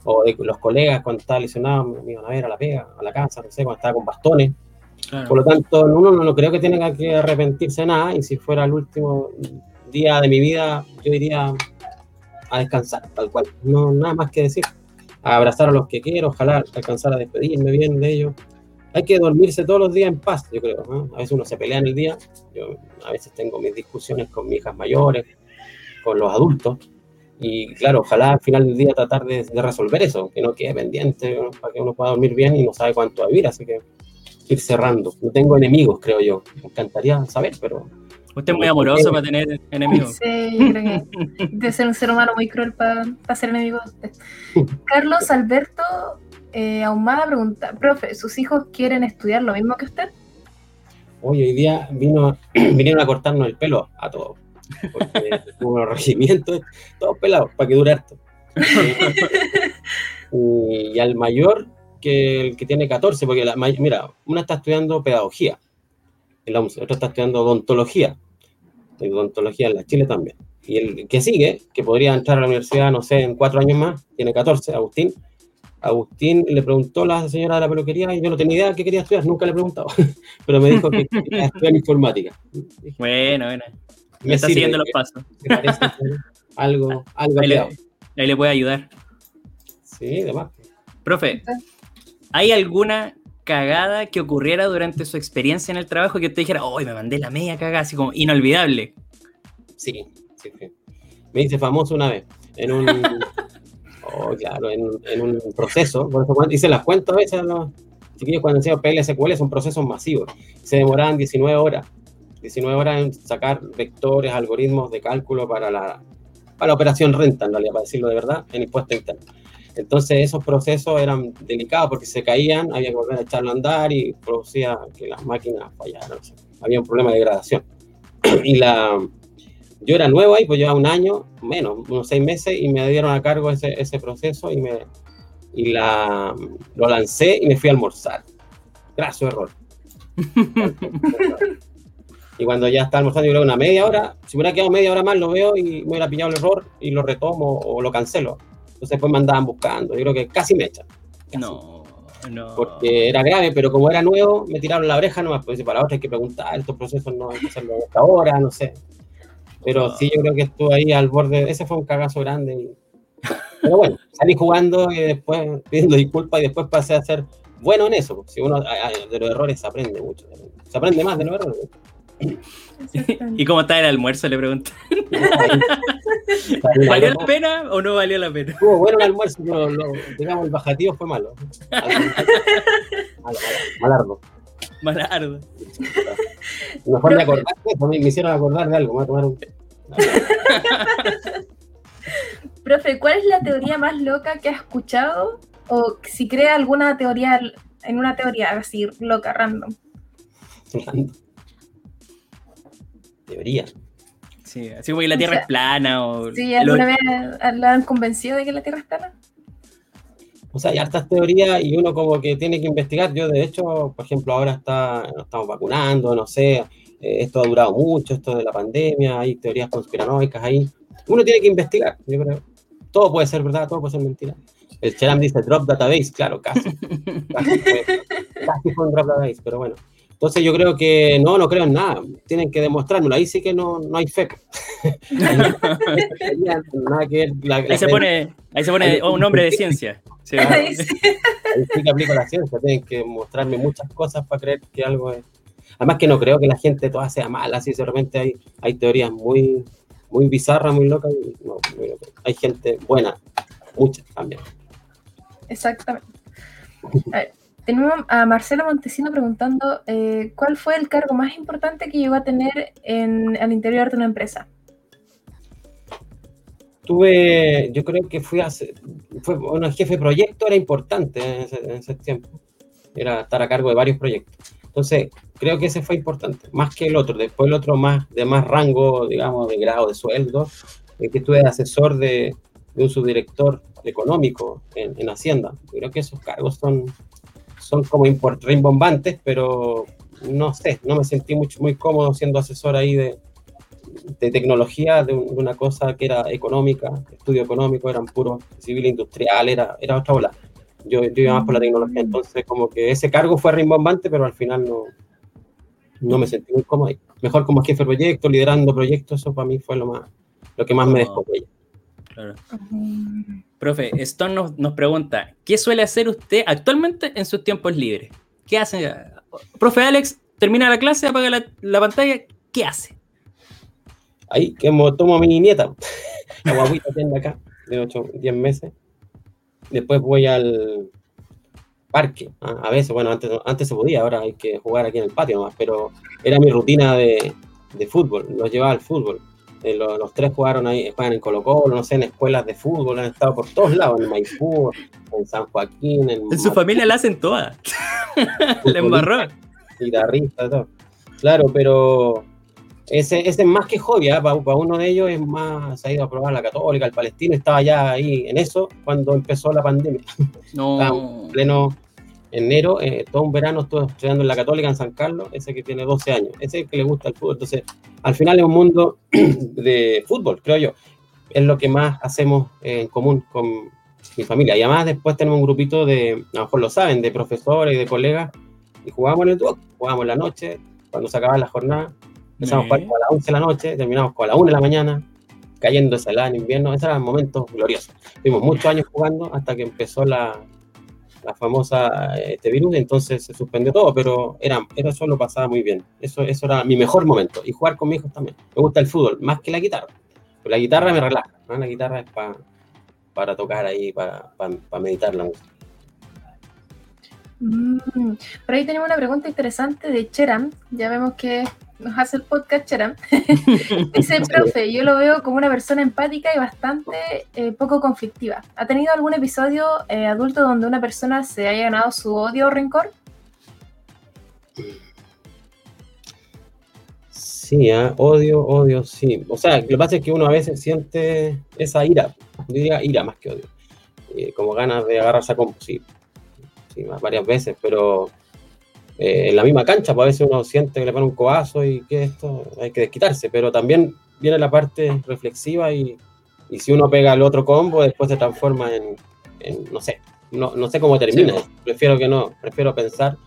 O de los colegas cuando estaba lesionado, me iban a ver a la pega, a la casa, no sé, cuando estaba con bastones por lo tanto, uno no, creo que tenga que arrepentirse de nada y si fuera el último día de mi vida, yo iría a descansar, tal cual. No, nada más que decir. A abrazar a los que quiero, ojalá alcanzar a despedirme bien de ellos. Hay que dormirse todos los días en paz, yo creo. A veces uno se pelea en el día. Yo a veces tengo mis discusiones con mis hijas mayores, con los adultos. Y claro, ojalá al final del día tratar de, resolver eso, que no quede pendiente, para que uno pueda dormir bien y no sabe cuánto vivir. Así que ir cerrando. No tengo enemigos, creo yo. Me encantaría saber, pero. Usted es muy amoroso para tener enemigos. Sí, creo que de ser un ser humano muy cruel para, ser enemigo Carlos Alberto eh, Ahumada pregunta: Profe, ¿sus hijos quieren estudiar lo mismo que usted? Hoy, hoy día vino, vinieron a cortarnos el pelo a todos. Porque hubo los regimientos, todos pelados, para que dure harto. y al mayor que el que tiene 14, porque la, mira, una está estudiando pedagogía, la otra está estudiando odontología, odontología en la Chile también. Y el que sigue, que podría entrar a la universidad, no sé, en cuatro años más, tiene 14, Agustín. Agustín le preguntó a la señora de la peluquería y yo no tenía idea qué quería estudiar, nunca le he preguntado, pero me dijo que quería estudiar informática. Bueno, bueno. Me, está siguiendo los pasos. algo, algo ahí, le, ahí le puede ayudar. Sí, demás. Profe, ¿Hay alguna cagada que ocurriera durante su experiencia en el trabajo que usted dijera, hoy me mandé la media cagada, así como inolvidable? Sí, sí, sí. Me hice famoso una vez en un, oh, claro, en, en, un proceso, por eso hice las cuentas a veces los chiquillos cuando enseño PLSQL son procesos masivos, se demoraban 19 horas, 19 horas en sacar vectores, algoritmos de cálculo para la, para la operación renta, en realidad, para decirlo de verdad, en impuesto interno. Entonces esos procesos eran delicados porque se caían, había que volver a echarlo a andar y producía que las máquinas fallaran. había un problema de degradación. y la, yo era nuevo ahí, pues llevaba un año, menos, unos seis meses, y me dieron a cargo ese, ese proceso y, me, y la, lo lancé y me fui a almorzar. Graso error. y cuando ya está almorzando, yo creo una media hora, si me hubiera quedado media hora más, lo veo y me hubiera pillado el error y lo retomo o lo cancelo. Entonces después me andaban buscando, yo creo que casi me echan. No. No. Porque era grave, pero como era nuevo, me tiraron la oreja nomás. Pues para otra hay que preguntar, estos procesos no hay que hacerlo hasta ahora, no sé. Pero sí, yo creo que estuve ahí al borde. Ese fue un cagazo grande. Pero bueno, salí jugando y después pidiendo disculpas y después pasé a ser bueno en eso. Si uno de los errores se aprende mucho. Se aprende más de los errores. ¿Y cómo está el almuerzo? Le pregunté. ¿Valió la pena o no valió la pena? Estuvo bueno el almuerzo, pero lo, digamos, el bajativo fue malo. Malardo. Malardo. Mejor me acordar me hicieron acordar de algo. Me voy a tomar un... Profe, ¿cuál es la teoría más loca que ha escuchado? O si cree alguna teoría, en una teoría así, loca, random. Teoría. Sí, así como que la Tierra es plana o... Sí, ¿alguna vez la han convencido de que la Tierra es plana? O sea, hay hartas teorías y uno como que tiene que investigar. Yo, de hecho, por ejemplo, ahora está, nos estamos vacunando, no sé, eh, esto ha durado mucho, esto de la pandemia, hay teorías conspiranoicas ahí. Uno tiene que investigar, yo creo. Todo puede ser verdad, todo puede ser mentira. El Cheram dice drop database, claro, casi. casi, fue, casi fue un drop database, pero bueno. Entonces yo creo que no, no creo en nada. Tienen que demostrármelo. Ahí sí que no, no hay fe. ahí, se pone, ahí se pone un nombre de ciencia. ahí, sí. que aplico la ciencia. Tienen que mostrarme muchas cosas para creer que algo es... Además que no creo que la gente toda sea mala. Así realmente hay, hay teorías muy, muy bizarras, muy locas. No, hay gente buena. Muchas también. Exactamente. A ver, tenemos a Marcelo Montesino preguntando eh, cuál fue el cargo más importante que llegó a tener en, al interior de una empresa. Tuve, yo creo que fui a, fue, bueno, jefe de proyecto era importante en ese, tiempo, era estar a cargo de varios proyectos. Entonces, creo que ese fue importante, más que el otro. Después el otro más de más rango, digamos, de grado de sueldo, que estuve asesor de, un subdirector económico en Hacienda. Creo que esos cargos son, son como rimbombantes, pero no sé, no me sentí mucho, muy cómodo siendo asesor ahí de, de tecnología, de, una cosa que era económica, estudio económico, eran puro civil industrial, era, era otra ola. Yo, yo iba más por la tecnología, entonces como que ese cargo fue rimbombante, pero al final no, no me sentí muy cómodo. Mejor como jefe de proyecto, liderando proyectos, eso para mí fue lo, más, lo que más me dejó. Claro. Profe, Stone nos, nos, pregunta, ¿qué suele hacer usted actualmente en sus tiempos libres? ¿Qué hace? Profe Alex, termina la clase, apaga la, la pantalla, ¿qué hace? Ahí, que tomo a mi nieta, la guaguita tiene acá, de 8, 10 meses. Después voy al parque, ¿ah? a veces, bueno, antes, antes se podía, ahora hay que jugar aquí en el patio nomás, pero era mi rutina de, de fútbol, los llevaba al fútbol eh, los, tres jugaron ahí, juegan en Colo Colo, no sé, en escuelas de fútbol, han estado por todos lados, en Maipú, en San Joaquín. En, su familia la hacen todas. La embarró. Guitarrista, todo. Claro, pero ese, ese es más que hobby, ¿eh? para, uno de ellos es más, se ha ido a probar la católica, el palestino, estaba ya ahí en eso cuando empezó la pandemia. No. en pleno enero, eh, todo un verano estuve estudiando en la Católica en San Carlos, ese que tiene 12 años, ese que le gusta el fútbol. Entonces, al final es un mundo de fútbol, creo yo. Es lo que más hacemos en común con mi familia. Y además después tenemos un grupito de, a lo mejor lo saben, de profesores y de colegas, y jugamos en el dúo, jugamos la noche, cuando se acaba la jornada, empezamos a jugar las 11 de la noche, terminamos con a las 1 de la mañana, cayendo esa helada en invierno, esos eran momentos gloriosos. Tuvimos muchos años jugando hasta que empezó la, la famosa este virus, entonces se suspendió todo, pero era, era eso lo pasaba muy bien. Eso, eso era mi mejor momento. Y jugar con mi hijos también. Me gusta el fútbol, más que la guitarra. La guitarra me relaja, la guitarra es para tocar ahí, para meditar la música. Mm, por ahí tenemos una pregunta interesante de Cheram. Ya vemos que nos hace el podcast Cheram. Dice, profe, yo lo veo como una persona empática y bastante eh, poco conflictiva. ¿Ha tenido algún episodio eh, adulto donde una persona se haya ganado su odio o rencor? Sí, ¿eh? odio, odio, sí. O sea, lo que pasa es que uno a veces siente esa ira, diría ira más que odio, como ganas de agarrarse a combo, sí varias veces, pero eh, en la misma cancha, pues a veces uno siente que le pone un coazo y que esto hay que desquitarse, pero también viene la parte reflexiva y, y si uno pega el otro combo, después se transforma en, no sé, no, no, sé cómo termina, prefiero que no, prefiero pensar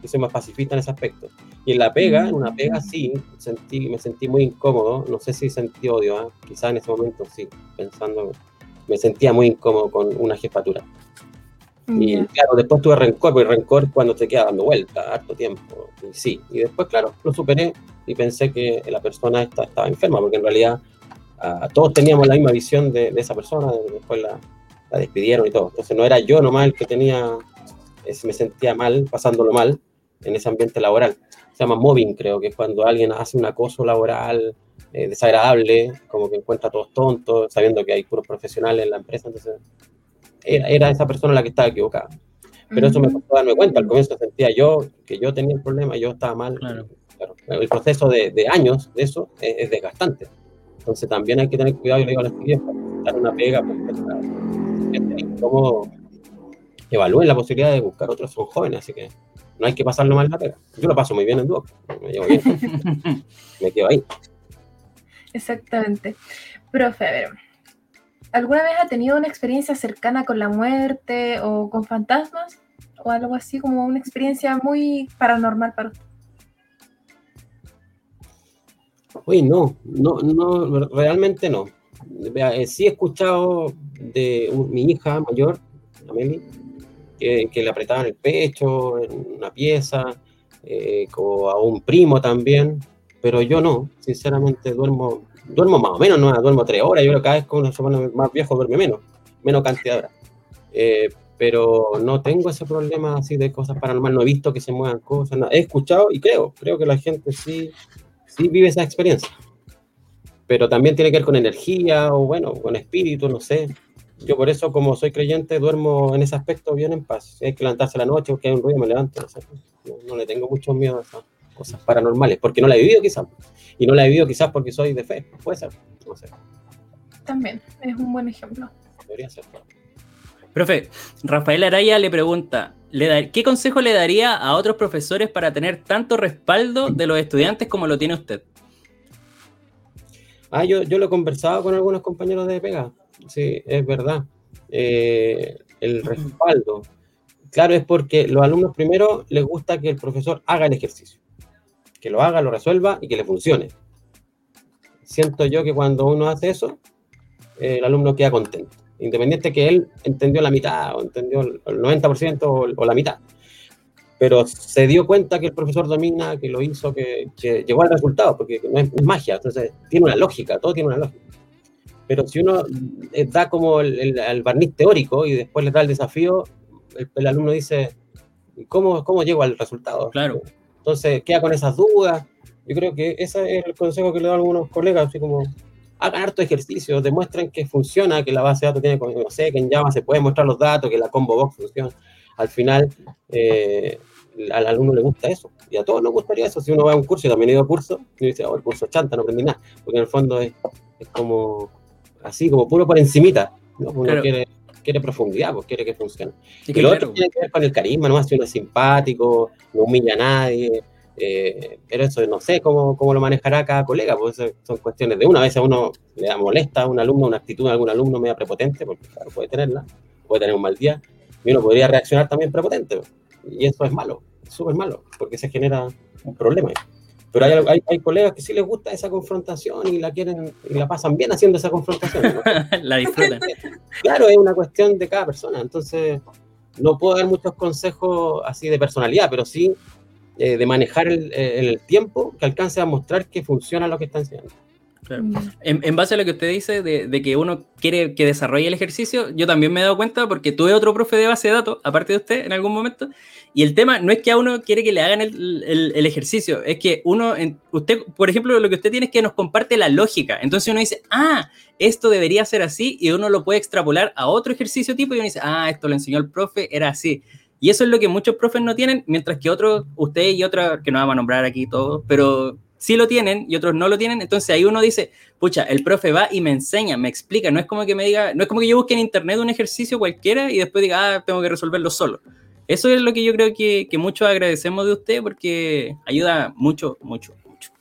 que soy más pacifista en ese aspecto. Y en la pega, en una pega sí, sentí, me sentí muy incómodo, no sé si sentí odio, ¿eh? quizás en ese momento sí, pensando, me sentía muy incómodo con una jefatura. Y claro, después tuve rencor, porque rencor cuando te queda dando vuelta, harto tiempo. Y sí, y después, claro, lo superé y pensé que la persona esta, estaba enferma, porque en realidad ah, todos teníamos la misma visión de, esa persona, después la, la, despidieron y todo. Entonces no era yo nomás el que tenía, me sentía mal, pasándolo mal en ese ambiente laboral. Se llama mobbing, creo, que es cuando alguien hace un acoso laboral eh, desagradable, como que encuentra a todos tontos, sabiendo que hay puros profesionales en la empresa, entonces era, esa persona la que estaba equivocada. Pero eso me costó darme cuenta. Al comienzo sentía yo que yo tenía el problema, yo estaba mal. Claro. el proceso de, de, años de eso es, desgastante. Entonces también hay que tener cuidado, yo le digo a las estudiantes, para dar una pega, cómo evalúen la posibilidad de buscar otros, son jóvenes, así que no hay que pasarlo mal la pega. Yo lo paso muy bien en Duoc, me llevo bien, me quedo ahí. Exactamente. Profe, a ver, ¿Alguna vez ha tenido una experiencia cercana con la muerte o con fantasmas? ¿O algo así como una experiencia muy paranormal para usted? Uy, no, no, no, realmente no. Eh, sí he escuchado de mi hija mayor, Amelie, que, le apretaban el pecho en una pieza, eh, o a un primo también, pero yo no, sinceramente duermo duermo más o menos, no duermo tres horas, yo creo que cada vez que uno se pone más viejo duerme menos, menos cantidad de horas. Eh, pero no tengo ese problema así de cosas paranormales, no he visto que se muevan cosas, he escuchado y creo, creo que la gente sí, sí vive esa experiencia. Pero también tiene que ver con energía o bueno, con espíritu, no sé. Yo por eso, como soy creyente, duermo en ese aspecto bien en paz. Hay que levantarse la noche porque hay un ruido, me levanto. No, no, le tengo mucho miedo a esas cosas paranormales, porque no la he vivido quizás y no la he vivido quizás porque soy de fe, puede ser, no sé. También, es un buen ejemplo. Debería ser. Profe, Rafael Araya le pregunta, ¿qué consejo le daría a otros profesores para tener tanto respaldo de los estudiantes como lo tiene usted? Ah, yo, yo lo he conversado con algunos compañeros de Pega, sí, es verdad. Eh, el respaldo, claro, es porque los alumnos primero les gusta que el profesor haga el ejercicio que lo haga, lo resuelva y que le funcione. Siento yo que cuando uno hace eso, el alumno queda contento, independiente que él entendió la mitad o entendió el 90% o, la mitad. Pero se dio cuenta que el profesor domina, que lo hizo, que, llegó al resultado, porque no es, magia, entonces tiene una lógica, todo tiene una lógica. Pero si uno eh, da como el, barniz teórico y después le da el desafío, el, el alumno dice, ¿cómo, ¿cómo llego al resultado? Claro. Entonces queda con esas dudas. Yo creo que ese es el consejo que le doy a algunos colegas, así como hagan harto ejercicio, demuestren que funciona, que la base de datos tiene, no sé, que en Java se pueden mostrar los datos, que la combo box funciona. Al final, eh, al alumno le gusta eso. Y a todos nos gustaría eso. Si uno va a un curso, y también he ido a curso, y dice, oh, el curso chanta, no aprendí nada. Porque en el fondo es, es como así, como puro por encimita. ¿no? Uno quiere quiere profundidad, pues quiere que funcione. Y, lo otro tiene que ver con el carisma, no si uno es simpático, no humilla a nadie, eh, pero eso no sé cómo, cómo, lo manejará cada colega, pues son cuestiones de una. A veces a uno le da molesta a un alumno, una actitud de algún alumno media prepotente, porque claro, puede tenerla, puede tener un mal día, y uno podría reaccionar también prepotente. Y eso es malo, súper malo, porque se genera un problema. Pero hay, hay, colegas que sí les gusta esa confrontación y la quieren y la pasan bien haciendo esa confrontación. la disfrutan. claro, es una cuestión de cada persona. Entonces, no puedo dar muchos consejos así de personalidad, pero sí eh, de manejar el, el, tiempo que alcance a mostrar que funciona lo que está enseñando. Mm. En, base a lo que usted dice de, que uno quiere que desarrolle el ejercicio, yo también me he dado cuenta porque tuve otro profe de base de datos, aparte de usted, en algún momento, y el tema no es que a uno quiere que le hagan el, ejercicio, es que uno, usted, por ejemplo, lo que usted tiene es que nos comparte la lógica. Entonces uno dice, ah, esto debería ser así, y uno lo puede extrapolar a otro ejercicio tipo, y uno dice, ah, esto lo enseñó el profe, era así. Y eso es lo que muchos profes no tienen, mientras que otros, usted y otra, que no vamos a nombrar aquí todos, pero sí lo tienen y otros no lo tienen, entonces ahí uno dice, pucha, el profe va y me enseña, me explica, no es como que me diga, no es como que yo busque en internet un ejercicio cualquiera y después diga, ah, tengo que resolverlo solo. Eso es lo que yo creo que, que muchos agradecemos de usted porque ayuda mucho, mucho, mucho.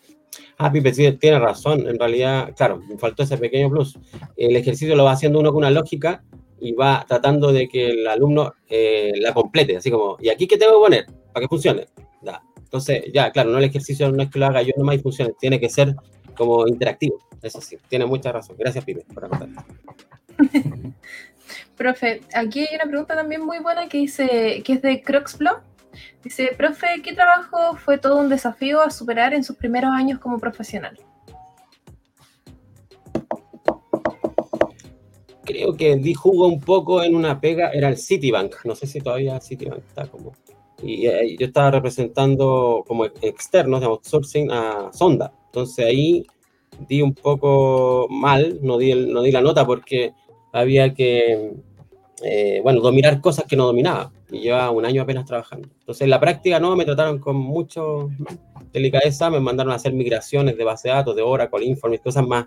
Ah, Pipe, sí, tiene razón. En realidad, claro, me faltó ese pequeño plus. El ejercicio lo va haciendo uno con una lógica y va tratando de que el alumno eh, la complete, así como, ¿y aquí qué tengo que poner para que funcione? Da. Entonces, ya, claro, no el ejercicio no es que lo haga yo nomás y funcione, tiene que ser como interactivo. Eso sí, tiene mucha razón. Gracias, Pipe, por contar. profe, aquí hay una pregunta también muy buena que dice, que es de Croxflow. Dice, profe, ¿qué trabajo fue todo un desafío a superar en sus primeros años como profesional? Creo que di jugo un poco en una pega, era el Citibank. No sé si todavía Citibank está como y, eh, yo estaba representando como externo de outsourcing a Sonda. Entonces ahí di un poco mal, no di, no di la nota porque había que, eh, bueno, dominar cosas que no dominaba. Y llevaba un año apenas trabajando. Entonces en la práctica no, me trataron con mucho delicadeza, me mandaron a hacer migraciones de base de datos, de Oracle, Informe, cosas más,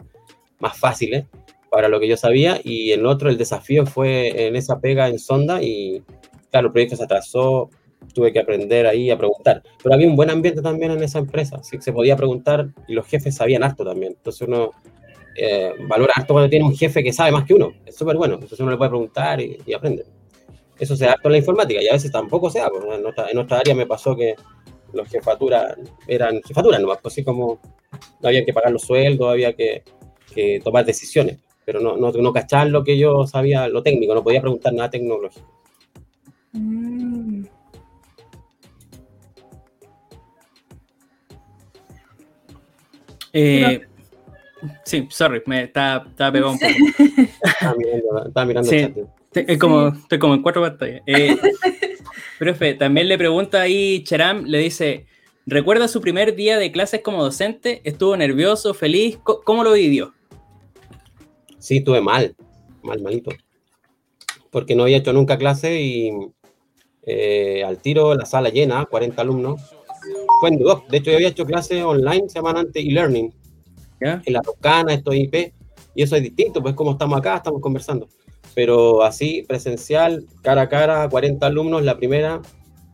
más fáciles para lo que yo sabía. Y el otro, el desafío fue en esa pega en Sonda y claro, el proyecto se atrasó tuve que aprender ahí a preguntar. Pero había un buen ambiente también en esa empresa, así que se podía preguntar y los jefes sabían harto también. Entonces uno eh, valora harto cuando tiene un jefe que sabe más que uno, es súper bueno, entonces uno le puede preguntar y, aprende. Eso se da harto en la informática y a veces tampoco se da, porque en nuestra, en nuestra área me pasó que los jefaturas eran jefaturas nomás, pues así como no había que pagar los sueldos, había que, que tomar decisiones, pero no, no, no lo que yo sabía, lo técnico, no podía preguntar nada tecnológico. Eh, sí, sorry, me está, pegado un poco. estaba mirando, el chat. Estoy como, estoy como en cuatro pantallas. Eh, profe, también le pregunta ahí Cheram, le dice, ¿recuerda su primer día de clases como docente? ¿Estuvo nervioso, feliz? ¿Cómo lo vivió? Sí, estuve mal, mal, malito. Porque no había hecho nunca clase y eh, al tiro la sala llena, 40 alumnos fue en De hecho, yo había hecho clases online, se llaman antes e-learning. En la Toscana, esto IP. Y eso es distinto, pues como estamos acá, estamos conversando. Pero así, presencial, cara a cara, 40 alumnos, la primera,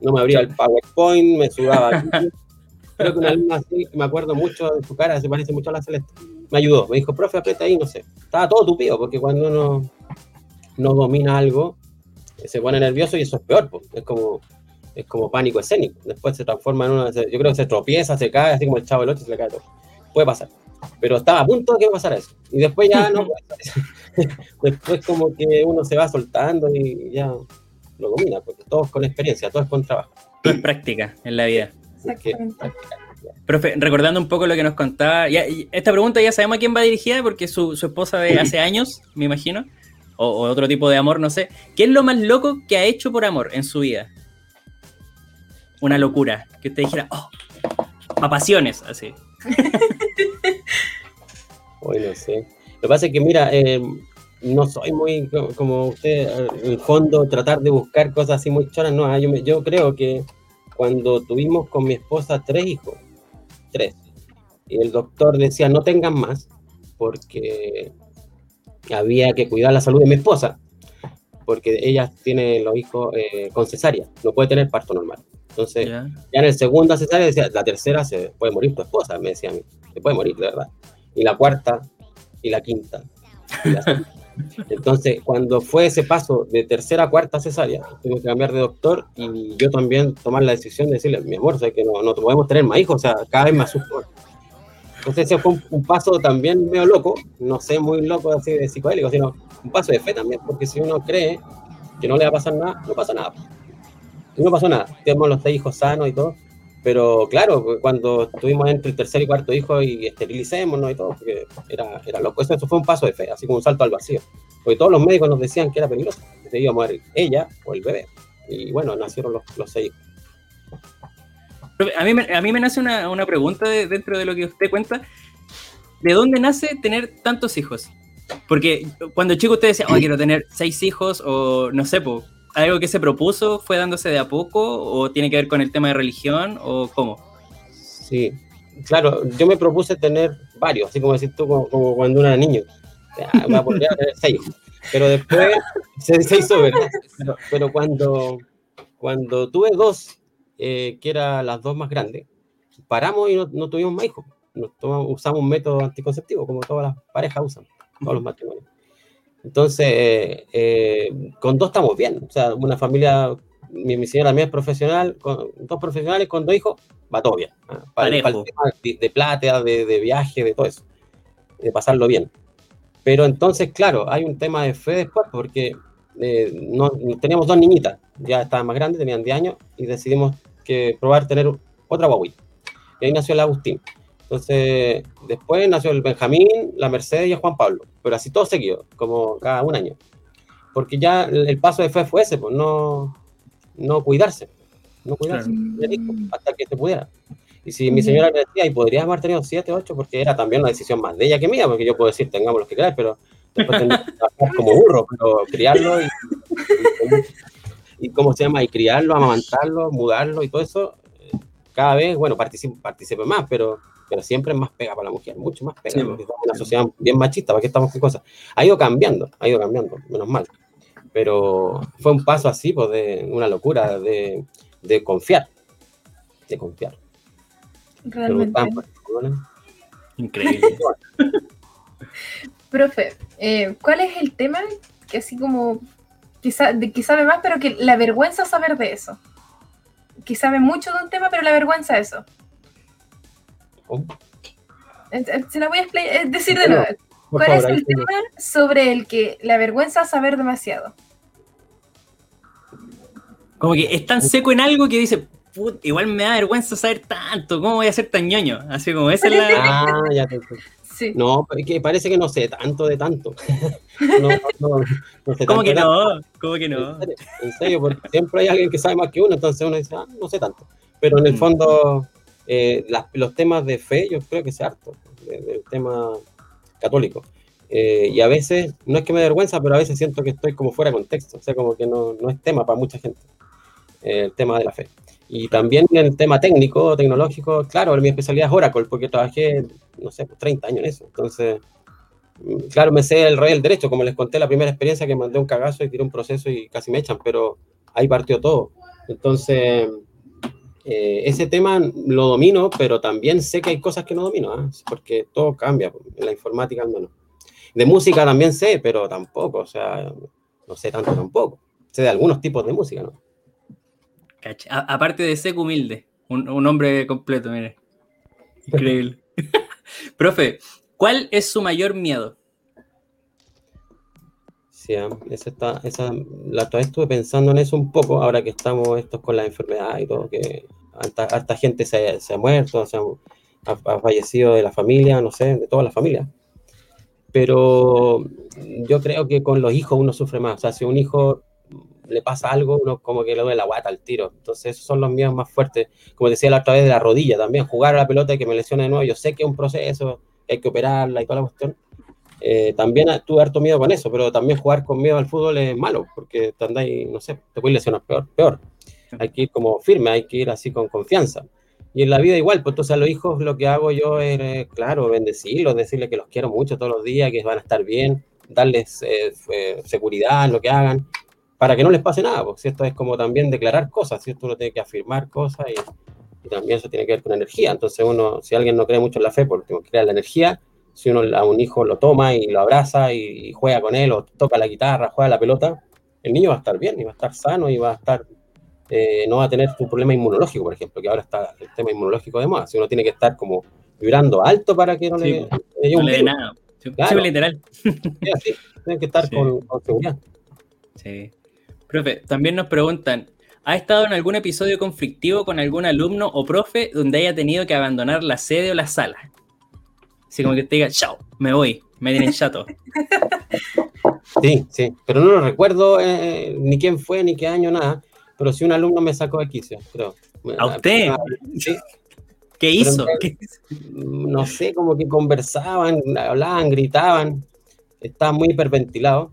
no me abría el PowerPoint, me sudaba. Creo que una alumna así, me acuerdo mucho de su cara, se parece mucho a la Celeste. Me ayudó, me dijo, profe, aprieta ahí, no sé. Estaba todo tupido, porque cuando uno no domina algo, se pone nervioso y eso es peor, pues. es como es como pánico escénico. Después se transforma en una. Yo creo que se tropieza, se cae, así como el chavo del 8 se le cae todo. Puede pasar. Pero estaba a punto de que pasara eso. Y después ya no Después, como que uno se va soltando y ya lo domina, porque todo es con experiencia, todo es con trabajo. Todo es práctica en la vida. Profe, recordando un poco lo que nos contaba, esta pregunta ya sabemos a quién va dirigida porque su, su esposa de hace años, me imagino, o, o, otro tipo de amor, no sé. ¿Qué es lo más loco que ha hecho por amor en su vida? Una locura. Que usted dijera, oh, pasiones, así. bueno, sí. Lo que pasa es que, mira, eh, no soy muy como usted, en el fondo, tratar de buscar cosas así muy choras. No, ah, yo creo que cuando tuvimos con mi esposa tres hijos, tres, y el doctor decía no tengan más, porque había que cuidar la salud de mi esposa, porque ella tiene los hijos eh, con cesárea, no puede tener parto normal. Entonces, ya en el segundo cesárea decía, la tercera se puede morir tu esposa, me decía a mí, se puede morir, de verdad. Y la cuarta, y la quinta. Entonces, cuando fue ese paso de tercera a cuarta cesárea, tuve que cambiar de doctor y yo también tomar la decisión de decirle, mi amor, sé que no, no podemos tener más hijos, o sea, cada vez más asusto. Entonces, ese fue un, paso también medio loco, no sé, muy loco así de psicodélico, sino un paso de fe también, porque si uno cree que no le va a pasar nada, no pasa nada. No pasó nada. Tenemos los seis hijos sanos y todo. Pero claro, cuando estuvimos entre el tercer y cuarto hijo y esterilicémonos y todo, porque era, era loco. Eso, fue un paso de fe, así como un salto al vacío. Porque todos los médicos nos decían que era peligroso, que se iba a morir ella o el bebé. Y bueno, nacieron los, los seis hijos. A mí, a mí me nace una, una pregunta dentro de lo que usted cuenta. ¿De dónde nace tener tantos hijos? Porque cuando chico usted decía, oh, quiero tener seis hijos, o no sé, pues, algo que se propuso fue dándose de a poco, o tiene que ver con el tema de religión, o cómo? Sí, claro, yo me propuse tener varios, así como decís tú, como, cuando uno era niño. Seis. Pero después se, hizo, ¿verdad? Pero, cuando, cuando tuve dos, eh, que eran las dos más grandes, paramos y no, tuvimos más hijos. usamos un método anticonceptivo, como todas las parejas usan todos los matrimonios. Entonces, eh, con dos estamos bien. O sea, una familia, mi, señora mía es profesional, con dos profesionales, con dos hijos, va todo bien. ¿ah? Para, el tema de, plata, de, de, viaje, de todo eso. De pasarlo bien. Pero entonces, claro, hay un tema de fe después, porque eh, no, teníamos dos niñitas, ya estaban más grandes, tenían 10 años, y decidimos que probar tener otra guaguita. Y ahí nació el Agustín. Entonces, después nació el Benjamín, la Mercedes y el Juan Pablo, pero así todo seguido, como cada un año. Porque ya el paso de fe fue ese, pues no, no cuidarse, no cuidarse, hasta que se pudiera. Y si mi señora me decía, y podrías haber tenido siete, ocho, porque era también una decisión más de ella que mía, porque yo puedo decir, tengamos los que queráis, pero después tendría que trabajar como burro, pero criarlo y, y, cómo se llama, y criarlo, amamantarlo, mudarlo y todo eso, eh, cada vez, bueno, participe, participe más, pero pero siempre es más pega para la mujer, mucho más pega, porque estamos en una sociedad bien machista, ¿para qué estamos con cosas? Ha ido cambiando, ha ido cambiando, menos mal. Pero fue un paso así, pues, de una locura, de, de confiar, de confiar. Realmente. Increíble. Profe, eh, ¿cuál es el tema que así como quizá, de, que sabe más, pero que la vergüenza saber de eso? Que sabe mucho de un tema, pero la vergüenza eso. Se la voy a decir de nuevo. ¿Cuál es el tema sobre el que la vergüenza saber demasiado? Como que es tan seco en algo que dice, igual me da vergüenza saber tanto, ¿cómo voy a ser tan ñoño? Así como esa es la... Ah, ya te... Sí. No, que parece que no sé tanto de tanto. no, no, no sé ¿Cómo que no? ¿Cómo que no? En serio, porque siempre hay alguien que sabe más que uno, entonces uno dice, ah, no sé tanto. Pero en el mm. fondo, eh, los temas de fe, yo creo que es harto, del tema católico. Eh, y a veces, no es que me dé vergüenza, pero a veces siento que estoy como fuera de contexto, o sea, como que no, no es tema para mucha gente, eh, el tema de la fe. Y también el tema técnico, tecnológico, claro, mi especialidad es Oracle, porque trabajé, no sé, 30 pues, años en eso. Entonces, mm, claro, me sé el rey del derecho, como les conté la primera experiencia que mandé un cagazo y tiré un proceso y casi me echan, pero ahí partió todo. Entonces, eh, ese tema lo domino, pero también sé que hay cosas que no domino, ¿ah? porque todo cambia, en la informática al menos. De música también sé, pero tampoco, o sea, no sé tanto tampoco. Sé de algunos tipos de música, ¿no? Aparte de ser humilde, un, hombre completo, mire. Increíble. Profe, ¿cuál es su mayor miedo? Sí, esa está, esa, la otra estuve pensando en eso un poco, ahora que estamos estos con la enfermedad y todo, que harta, gente se, ha muerto, se ha, fallecido de la familia, no sé, de toda la familia. Pero yo creo que con los hijos uno sufre más. O sea, si un hijo le pasa algo, uno como que le duele la guata al tiro. Entonces, esos son los miedos más fuertes. Como decía la otra vez de la rodilla también, jugar a la pelota y que me lesione de nuevo. Yo sé que es un proceso, hay que operarla y toda la cuestión eh, también tuve harto miedo con eso, pero también jugar con miedo al fútbol es malo, porque te andáis, no sé, te puedes lesionar peor, peor. Hay que ir como firme, hay que ir así con confianza. Y en la vida igual, pues entonces a los hijos lo que hago yo es, eh, claro, bendecirlos, decirles que los quiero mucho todos los días, que van a estar bien, darles eh, seguridad en lo que hagan, para que no les pase nada, porque esto es como también declarar cosas, si esto uno tiene que afirmar cosas y, y, también eso tiene que ver con energía. Entonces uno, si alguien no cree mucho en la fe, porque crea la energía, si uno a un hijo lo toma y lo abraza y, juega con él o toca la guitarra, juega la pelota, el niño va a estar bien y va a estar sano y va a estar, eh, no va a tener un problema inmunológico, por ejemplo, que ahora está el tema inmunológico de moda. Si uno tiene que estar como vibrando alto para que no le, nada. Sí, literal. Sí, así, tienen que estar con, seguridad. Sí. Profe, también nos preguntan, ¿ha estado en algún episodio conflictivo con algún alumno o profe donde haya tenido que abandonar la sede o la sala? Así como que te diga, chao, me voy, me tienen chato. Sí, sí, pero no lo recuerdo eh, ni quién fue, ni qué año, nada. Pero sí un alumno me sacó de quicio, creo. ¿A usted? Sí, ¿Qué hizo? Pero- ¿Qué- no sé, como que conversaban, hablaban, gritaban, estaban muy hiperventilados.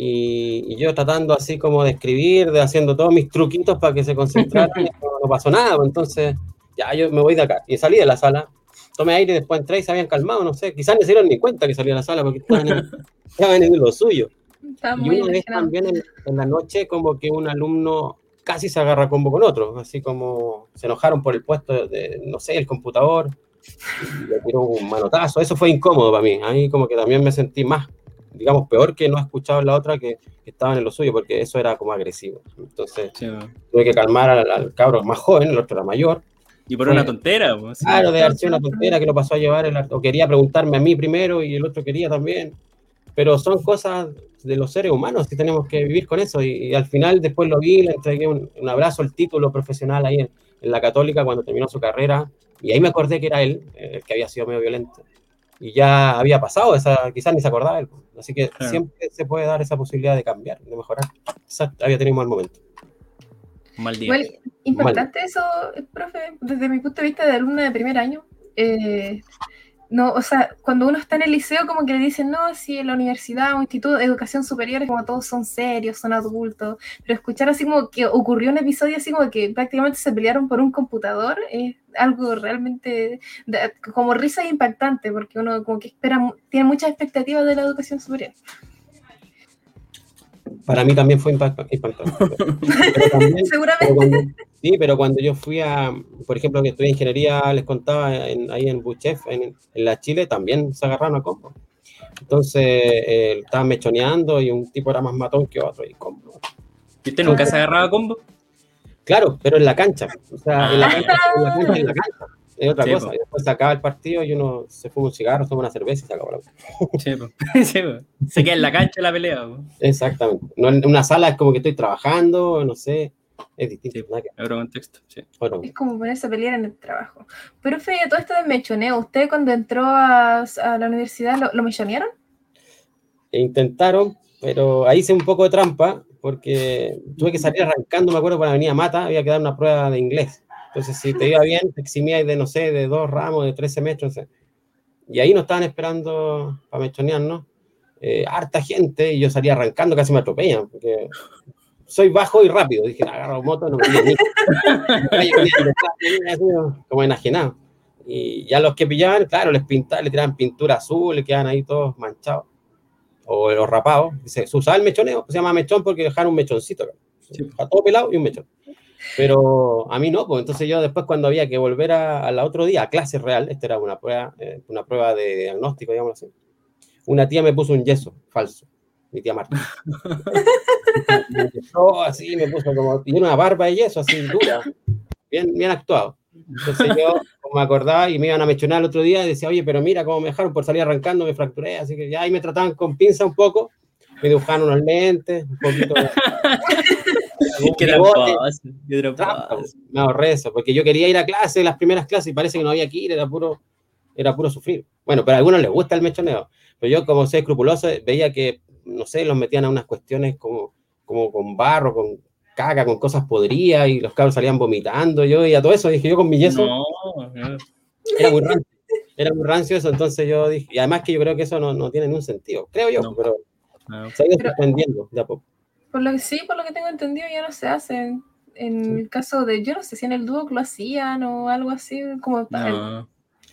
Y, y yo tratando así como de escribir, de haciendo todos mis truquitos para que se concentraran, y no, no pasó nada. pues entonces, ya yo me voy de acá. Y salí de la sala, tomé aire y después entré y se habían calmado, no sé. Quizás ni se dieron ni cuenta que salí de la sala porque estaban en, estaban en lo suyo. Estaba Y muy una vez también en, en la noche como que un alumno casi se agarra combo con otro, así como se enojaron por el puesto de, no sé, el computador, y le tiró un manotazo, eso fue incómodo para mí, ahí como que también me sentí más, digamos, peor que no escuchar la otra que, que estaban en lo suyo, porque eso era como agresivo, entonces Sí, tuve que calmar al, al cabro más joven, el otro era mayor, Y por una tontera. Claro, de haber una tontera que lo pasó a llevar, el, o quería preguntarme a mí primero y el otro quería también. Pero son cosas de los seres humanos que tenemos que vivir con eso. Y, y al final después lo vi, le entregué un, un abrazo, el título profesional ahí en, en la católica cuando terminó su carrera. Y ahí me acordé que era él, el que había sido medio violento. Y ya había pasado, esa, quizás ni se acordaba él. Así que Claro. siempre se puede dar esa posibilidad de cambiar, de mejorar. Quizás había tenido un mal momento. Mal día. Igual, importante eso, profe, desde mi punto de vista de alumna de primer año. eh, no, o sea, cuando uno está en el liceo, como que le dicen, no, si en la universidad o instituto de educación superior, como todos son serios, son adultos. Pero escuchar así como que ocurrió un episodio así como que prácticamente se pelearon por un computador, es algo realmente como risa impactante, porque uno como que espera, tiene muchas expectativas de la educación superior. Para mí también fue impact- impactante. Pero también, Pero Seguramente. cuando- sí, pero cuando yo fui a, por ejemplo, que estudié ingeniería, les contaba en- ahí en Buchef, en, en la Chile, también se agarraron a combo. Entonces, eh, estaban mechoneando y un tipo era más matón que otro y combo. ¿Y usted nunca se agarraba a combo? Claro, pero en la cancha. O sea, en la cancha, en la cancha, en la cancha. Es otra Sí, cosa. po. Y después se acaba el partido y uno se fuma un cigarro, toma una cerveza y se acabó la Sí. Sí. Se queda en la cancha la pelea. po. Exactamente. No, en una sala es como que estoy trabajando, no sé. Es distinto. Sí. nada que- Otro contexto. Bueno, Es como ponerse a pelear en el trabajo. Pero Fe, todo esto de mechoneo, ¿usted cuando entró a, a la universidad lo, lo mechonearon? e intentaron, pero ahí hice un poco de trampa porque tuve que salir arrancando, me acuerdo, por la avenida Mata, había que dar una prueba de inglés. Entonces, si te iba bien, te eximías de, no sé, de dos ramos, de tres semestres, no sé. Y ahí nos estaban esperando para mechonearnos. eh, harta gente, y yo salía arrancando, casi me atropellan, porque soy bajo y rápido. Dije, agarro moto, no me ni. Como enajenado. Y ya los que pillaban, claro, les pintaban, le tiraban pintura azul, le quedaban ahí todos manchados o los rapados. Se, se usaba el mechoneo, se llama mechón porque dejaron un mechoncito. acá. Sí. Todo pelado y un mechón. Pero a mí no, pues entonces yo después cuando había que volver a, a la otro día, a clase real, esta era una prueba, eh, una prueba de diagnóstico, digamos así. Una tía me puso un yeso falso, mi tía Marta. me yesó así, me puso como, y una barba de yeso así dura, bien, bien actuado. Entonces yo, me acordaba y me iban a mechonar el otro día, decía, oye, pero mira cómo me dejaron por salir arrancando, me fracturé, así que ya ahí me trataban con pinza un poco, me dibujaron unos lentes, un poquito Qué bigote. Qué me ahorré eso, porque yo quería ir a clase, las primeras clases, y parece que no había que ir, era puro, era puro sufrir. Bueno, pero a algunos les gusta el mechoneo, pero yo como soy escrupuloso, veía que, no sé, los metían a unas cuestiones como, como con barro, con caca, con cosas podridas, y los cabros salían vomitando, yo y a todo eso, dije yo con mi yeso, No, no. era muy rancio, era muy rancio eso, entonces yo dije, y además que yo creo que eso no, no tiene ningún sentido, creo yo, No. pero no. se ha ido suspendiendo de a poco. Por lo que sí, por lo que tengo entendido, ya no se hacen. En el caso de, yo no sé si en el Duoc lo hacían o algo así, como tal. No.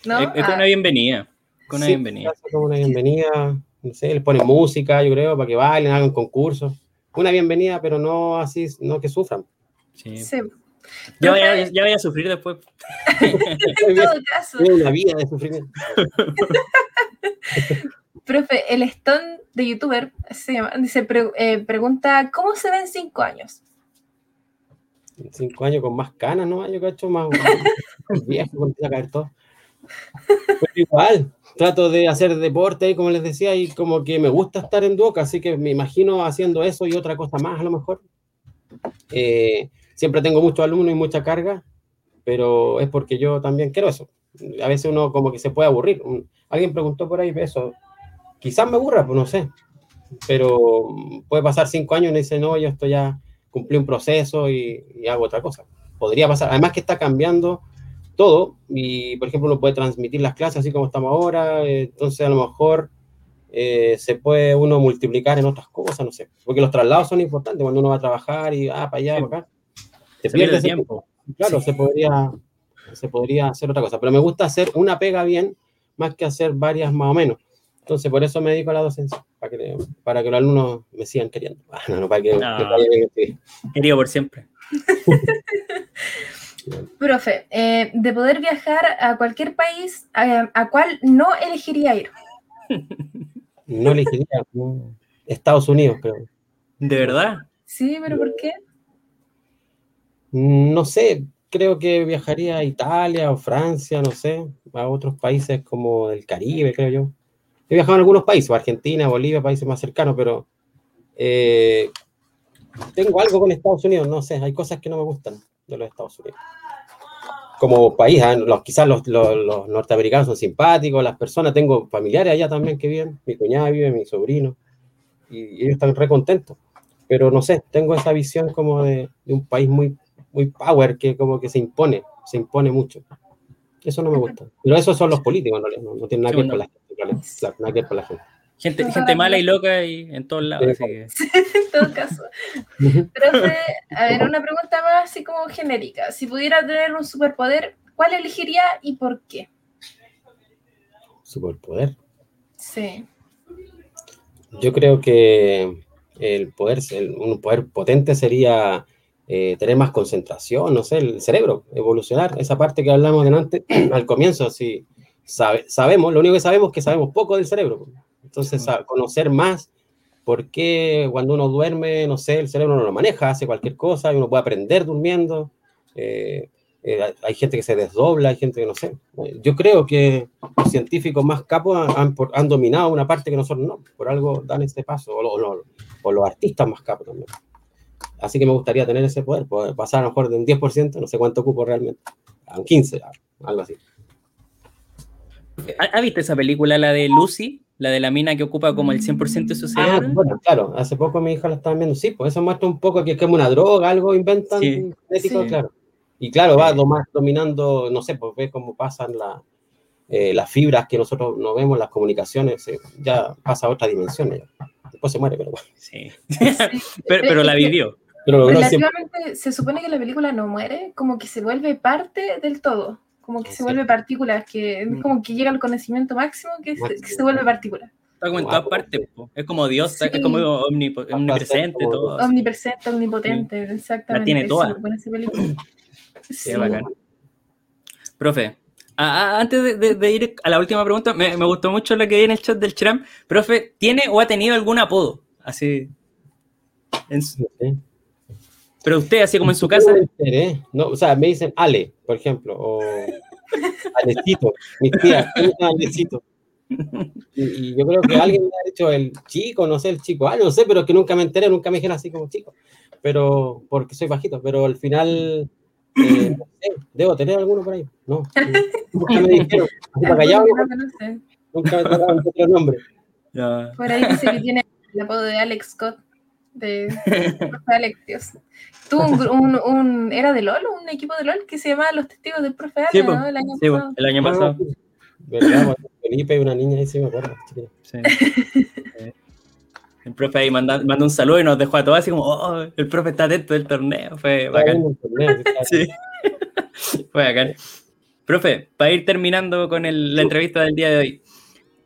¿no? Es, es Ah, una bienvenida. Con una Sí, bienvenida. como una bienvenida, no sé, les ponen música, yo creo, para que bailen, hagan concursos. Una bienvenida, pero no así, no que sufran. Sí. sí. Ya, vaya, ya vaya a sufrir después. En todo caso, Tiene una vida de sufrimiento. profe, el Stone de youtuber se llama, dice, pre- eh, pregunta, ¿cómo se ven cinco años? Cinco años con más canas, ¿no? Yo cacho más, viejo, empieza a caer todo. Pero igual, trato de hacer deporte ahí, como les decía, y como que me gusta estar en Duoc, así que me imagino haciendo eso y otra cosa más a lo mejor. Eh, siempre tengo muchos alumnos y mucha carga, pero es porque yo también quiero eso. A veces uno como que se puede aburrir. Alguien preguntó por ahí eso. Quizás me aburra, pues no sé. Pero puede pasar cinco años y me dice, no, yo esto ya cumplí un proceso y, y hago otra cosa. Podría pasar. Además que está cambiando todo y, por ejemplo, uno puede transmitir las clases así como estamos ahora. Entonces, a lo mejor eh, se puede uno multiplicar en otras cosas, no sé. Porque los traslados son importantes cuando uno va a trabajar y, ah, para allá, para acá. Se, pierde tiempo. Claro, se, podría, se podría hacer otra cosa. Pero me gusta hacer una pega bien más que hacer varias más o menos. Entonces, por eso me dedico a la docencia, para que, para que los alumnos me sigan queriendo. Ah, no, no, para que, Querido por siempre. Profe, eh, de poder viajar a cualquier país, ¿a, ¿a cuál no elegiría ir? No elegiría Estados Unidos, creo. ¿De verdad? Sí, pero ¿por qué? No sé, creo que viajaría a Italia o Francia, no sé, a otros países como el Caribe, creo yo. He viajado a algunos países, Argentina, Bolivia, países más cercanos, pero eh, tengo algo con Estados Unidos, no sé, hay cosas que no me gustan de los Estados Unidos como país, ¿eh? los, quizás los, los, norteamericanos son simpáticos, las personas, tengo familiares allá también que viven, mi cuñada vive, mi sobrino, y, ellos están re contentos. Pero no sé, tengo esa visión como de, de, un país muy, muy power que como que se impone, se impone mucho. Eso no me gusta. Pero eso son los políticos, no, no, tiene nada que ver con la gente, nada que ver con la gente. Gente, gente mala y loca y en todos lados. en todo caso. Profe, a ver, una pregunta más así como genérica. Si pudiera tener un superpoder, ¿cuál elegiría y por qué? ¿Superpoder? Sí. Yo creo que el poder, un poder potente sería eh, tener más concentración, no sé, el cerebro, evolucionar. Esa parte que hablamos delante, al comienzo, si sabemos, lo único que sabemos es que sabemos poco del cerebro entonces, a conocer más por qué cuando uno duerme, no sé, el cerebro no lo maneja, hace cualquier cosa y uno puede aprender durmiendo. Eh, eh, hay gente que se desdobla, hay gente que no sé. Yo creo que los científicos más capos han, han, dominado una parte que nosotros no, por algo dan este paso, o, o, los artistas más capos también. Así que me gustaría tener ese poder, poder pasar a lo mejor de un 10%, no sé cuánto ocupo realmente, a un 15%, algo así. ¿Ha visto esa película, la de Lucy? La de la mina que ocupa como el 100% de su ah, cerebro. Ah, bueno, claro, hace poco mi hija la estaba viendo. Sí, pues eso muestra un poco que es como una droga, algo inventan sí, claro. Y claro, va dominando, no sé, pues ves cómo pasan la, eh, las fibras que nosotros no vemos, las comunicaciones, eh, ya pasa a otra dimensión. Después se muere, pero bueno. Sí. pero, pero, la vivió. Pero Relativamente se supone que la película no muere, como que se vuelve parte del todo como que se vuelve partícula, que es mm. como que llega al conocimiento máximo que, se, que se vuelve partícula. Está como en todas partes, es como Dios, sí. es como omnipresente, todo. Omnipresente, omnipotente, exactamente. La tiene toda. Sí, bacán. Profe, antes de, de, ir a la última pregunta, me, me, gustó mucho lo que vi en el chat del Chram. Profe, ¿tiene o ha tenido algún apodo? Así. En su... Pero usted, así como en su casa. No, o sea, me dicen Ale, por ejemplo, o Alecito, mis tías, Alecito. Y, y, yo creo que alguien me ha dicho el chico, no sé, el chico, ah, no sé, pero que nunca me enteré, nunca me dijeron así como chico, pero porque soy bajito, pero al final eh, no sé, debo tener alguno por ahí, no, nunca me dijeron, así para callado, nunca me tocaron otro nombre. Por ahí dice que tiene el apodo de Alex Scott de, profe Alex, Dios. Tuvo un, un, ¿era de LOL un equipo de LOL que se llamaba Los Testigos del Profe Alex, sí, ¿no? El año sí, pasado. el año pasado. ¿Verdad? Felipe y una niña ahí sí me acuerdo. Sí. el profe ahí manda, manda, un saludo y nos dejó a todos así como, oh, el profe está dentro del torneo. Fue bacán. Sí. Fue bacán. Profe, para ir terminando con el, la entrevista del día de hoy,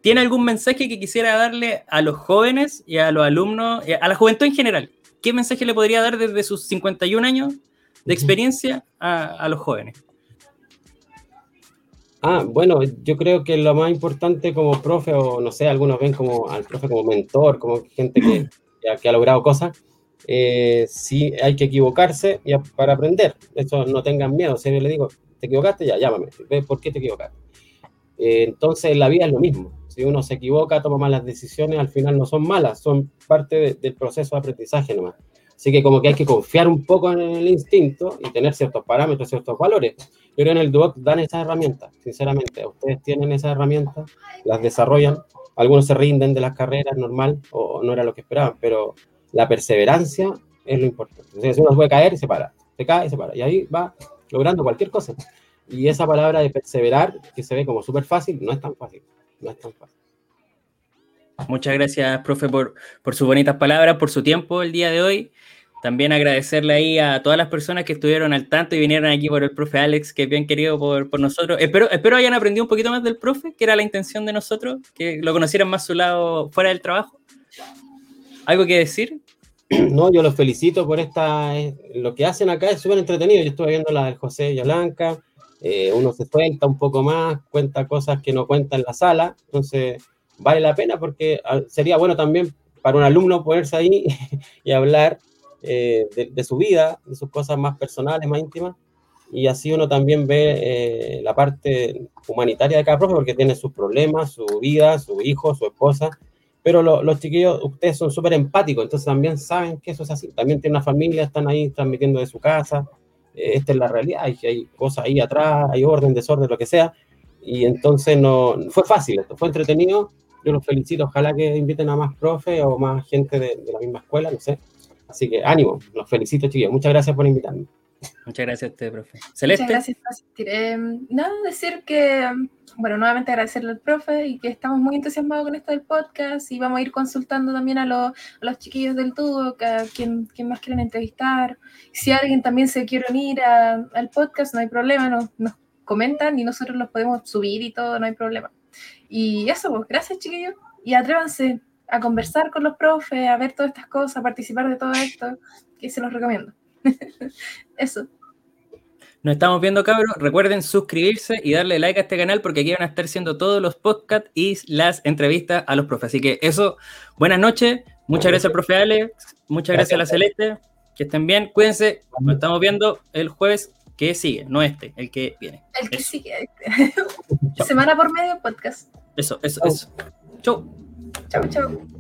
¿Tiene algún mensaje que quisiera darle a los jóvenes y a los alumnos, a la juventud en general? ¿Qué mensaje le podría dar desde sus 51 años de experiencia a, a los jóvenes? Ah, bueno, yo creo que lo más importante como profe, o no sé, algunos ven como al profe como mentor, como gente que, que ha logrado cosas, eh, sí hay que equivocarse y para aprender. Eso no tengan miedo. Si yo le digo, te equivocaste, ya, llámame. ¿Ves por qué te equivocaste? Eh, entonces, la vida es lo mismo si uno se equivoca, toma malas decisiones, al final no son malas, son parte de, del proceso de aprendizaje nomás. Así que como que hay que confiar un poco en el instinto y tener ciertos parámetros, ciertos valores. Pero en el Duoc dan esas herramientas, sinceramente. Ustedes tienen esas herramientas, las desarrollan. Algunos se rinden de las carreras, normal, o no era lo que esperaban, pero la perseverancia es lo importante. Entonces, uno puede caer se para, se cae y se para. Y ahí va logrando cualquier cosa. Y esa palabra de perseverar, que se ve como súper fácil, no es tan fácil. No es tan fácil. Muchas gracias, profe, por, por sus bonitas palabras, por su tiempo el día de hoy. También agradecerle ahí a todas las personas que estuvieron al tanto y vinieron aquí por el profe Alex, que es bien querido por, por, nosotros. Espero, espero hayan aprendido un poquito más del profe, que era la intención de nosotros, que lo conocieran más su lado fuera del trabajo. ¿Algo que decir? No, yo los felicito por esta. Eh, lo que hacen acá es súper entretenido. Yo estuve viendo la del José Yalanca. Eh, uno se suelta un poco más, cuenta cosas que no cuenta en la sala. Entonces, vale la pena porque ah, sería bueno también para un alumno ponerse ahí y hablar eh, de, su vida, de sus cosas más personales, más íntimas. Y así uno también ve la parte humanitaria de cada profe porque tiene sus problemas, su vida, su hijo, su esposa pero los chiquillos, ustedes son súper empáticos, entonces también saben que eso es así. También tienen una familia, están ahí transmitiendo de su casa. Esta es la realidad, hay, hay cosas ahí atrás, hay orden, desorden, lo que sea. Y entonces no fue fácil esto, fue entretenido. Yo los felicito, ojalá que inviten a más profes o más gente de, de la misma escuela, no sé. Así que ánimo, los felicito, chiquillos. Muchas gracias por invitarme. Muchas gracias a usted, profe. Celeste. Muchas gracias por asistir. Eh, nada, decir que, bueno, nuevamente agradecerle al profe y que estamos muy entusiasmados con esto del podcast y vamos a ir consultando también a, los, a los chiquillos del tubo, a quien, quien, más quieren entrevistar. Si alguien también se quiere unir a, al podcast, no hay problema, nos, nos comentan y nosotros los podemos subir y todo, no hay problema. Y eso, pues, gracias chiquillos y atrévanse a conversar con los profes, a ver todas estas cosas, a participar de todo esto, que se los recomiendo. Eso. Nos estamos viendo, cabros. Recuerden suscribirse y darle like a este canal porque aquí van a estar siendo todos los podcasts y las entrevistas a los profes. Así que eso, buenas noches. Muchas gracias, profe Alex. Muchas gracias, a la Celeste. Que estén bien. Cuídense. Nos estamos viendo el jueves que sigue, no este, el que viene. El que sigue. Semana por medio podcast. Eso, eso, eso. Chau. Chau, chau.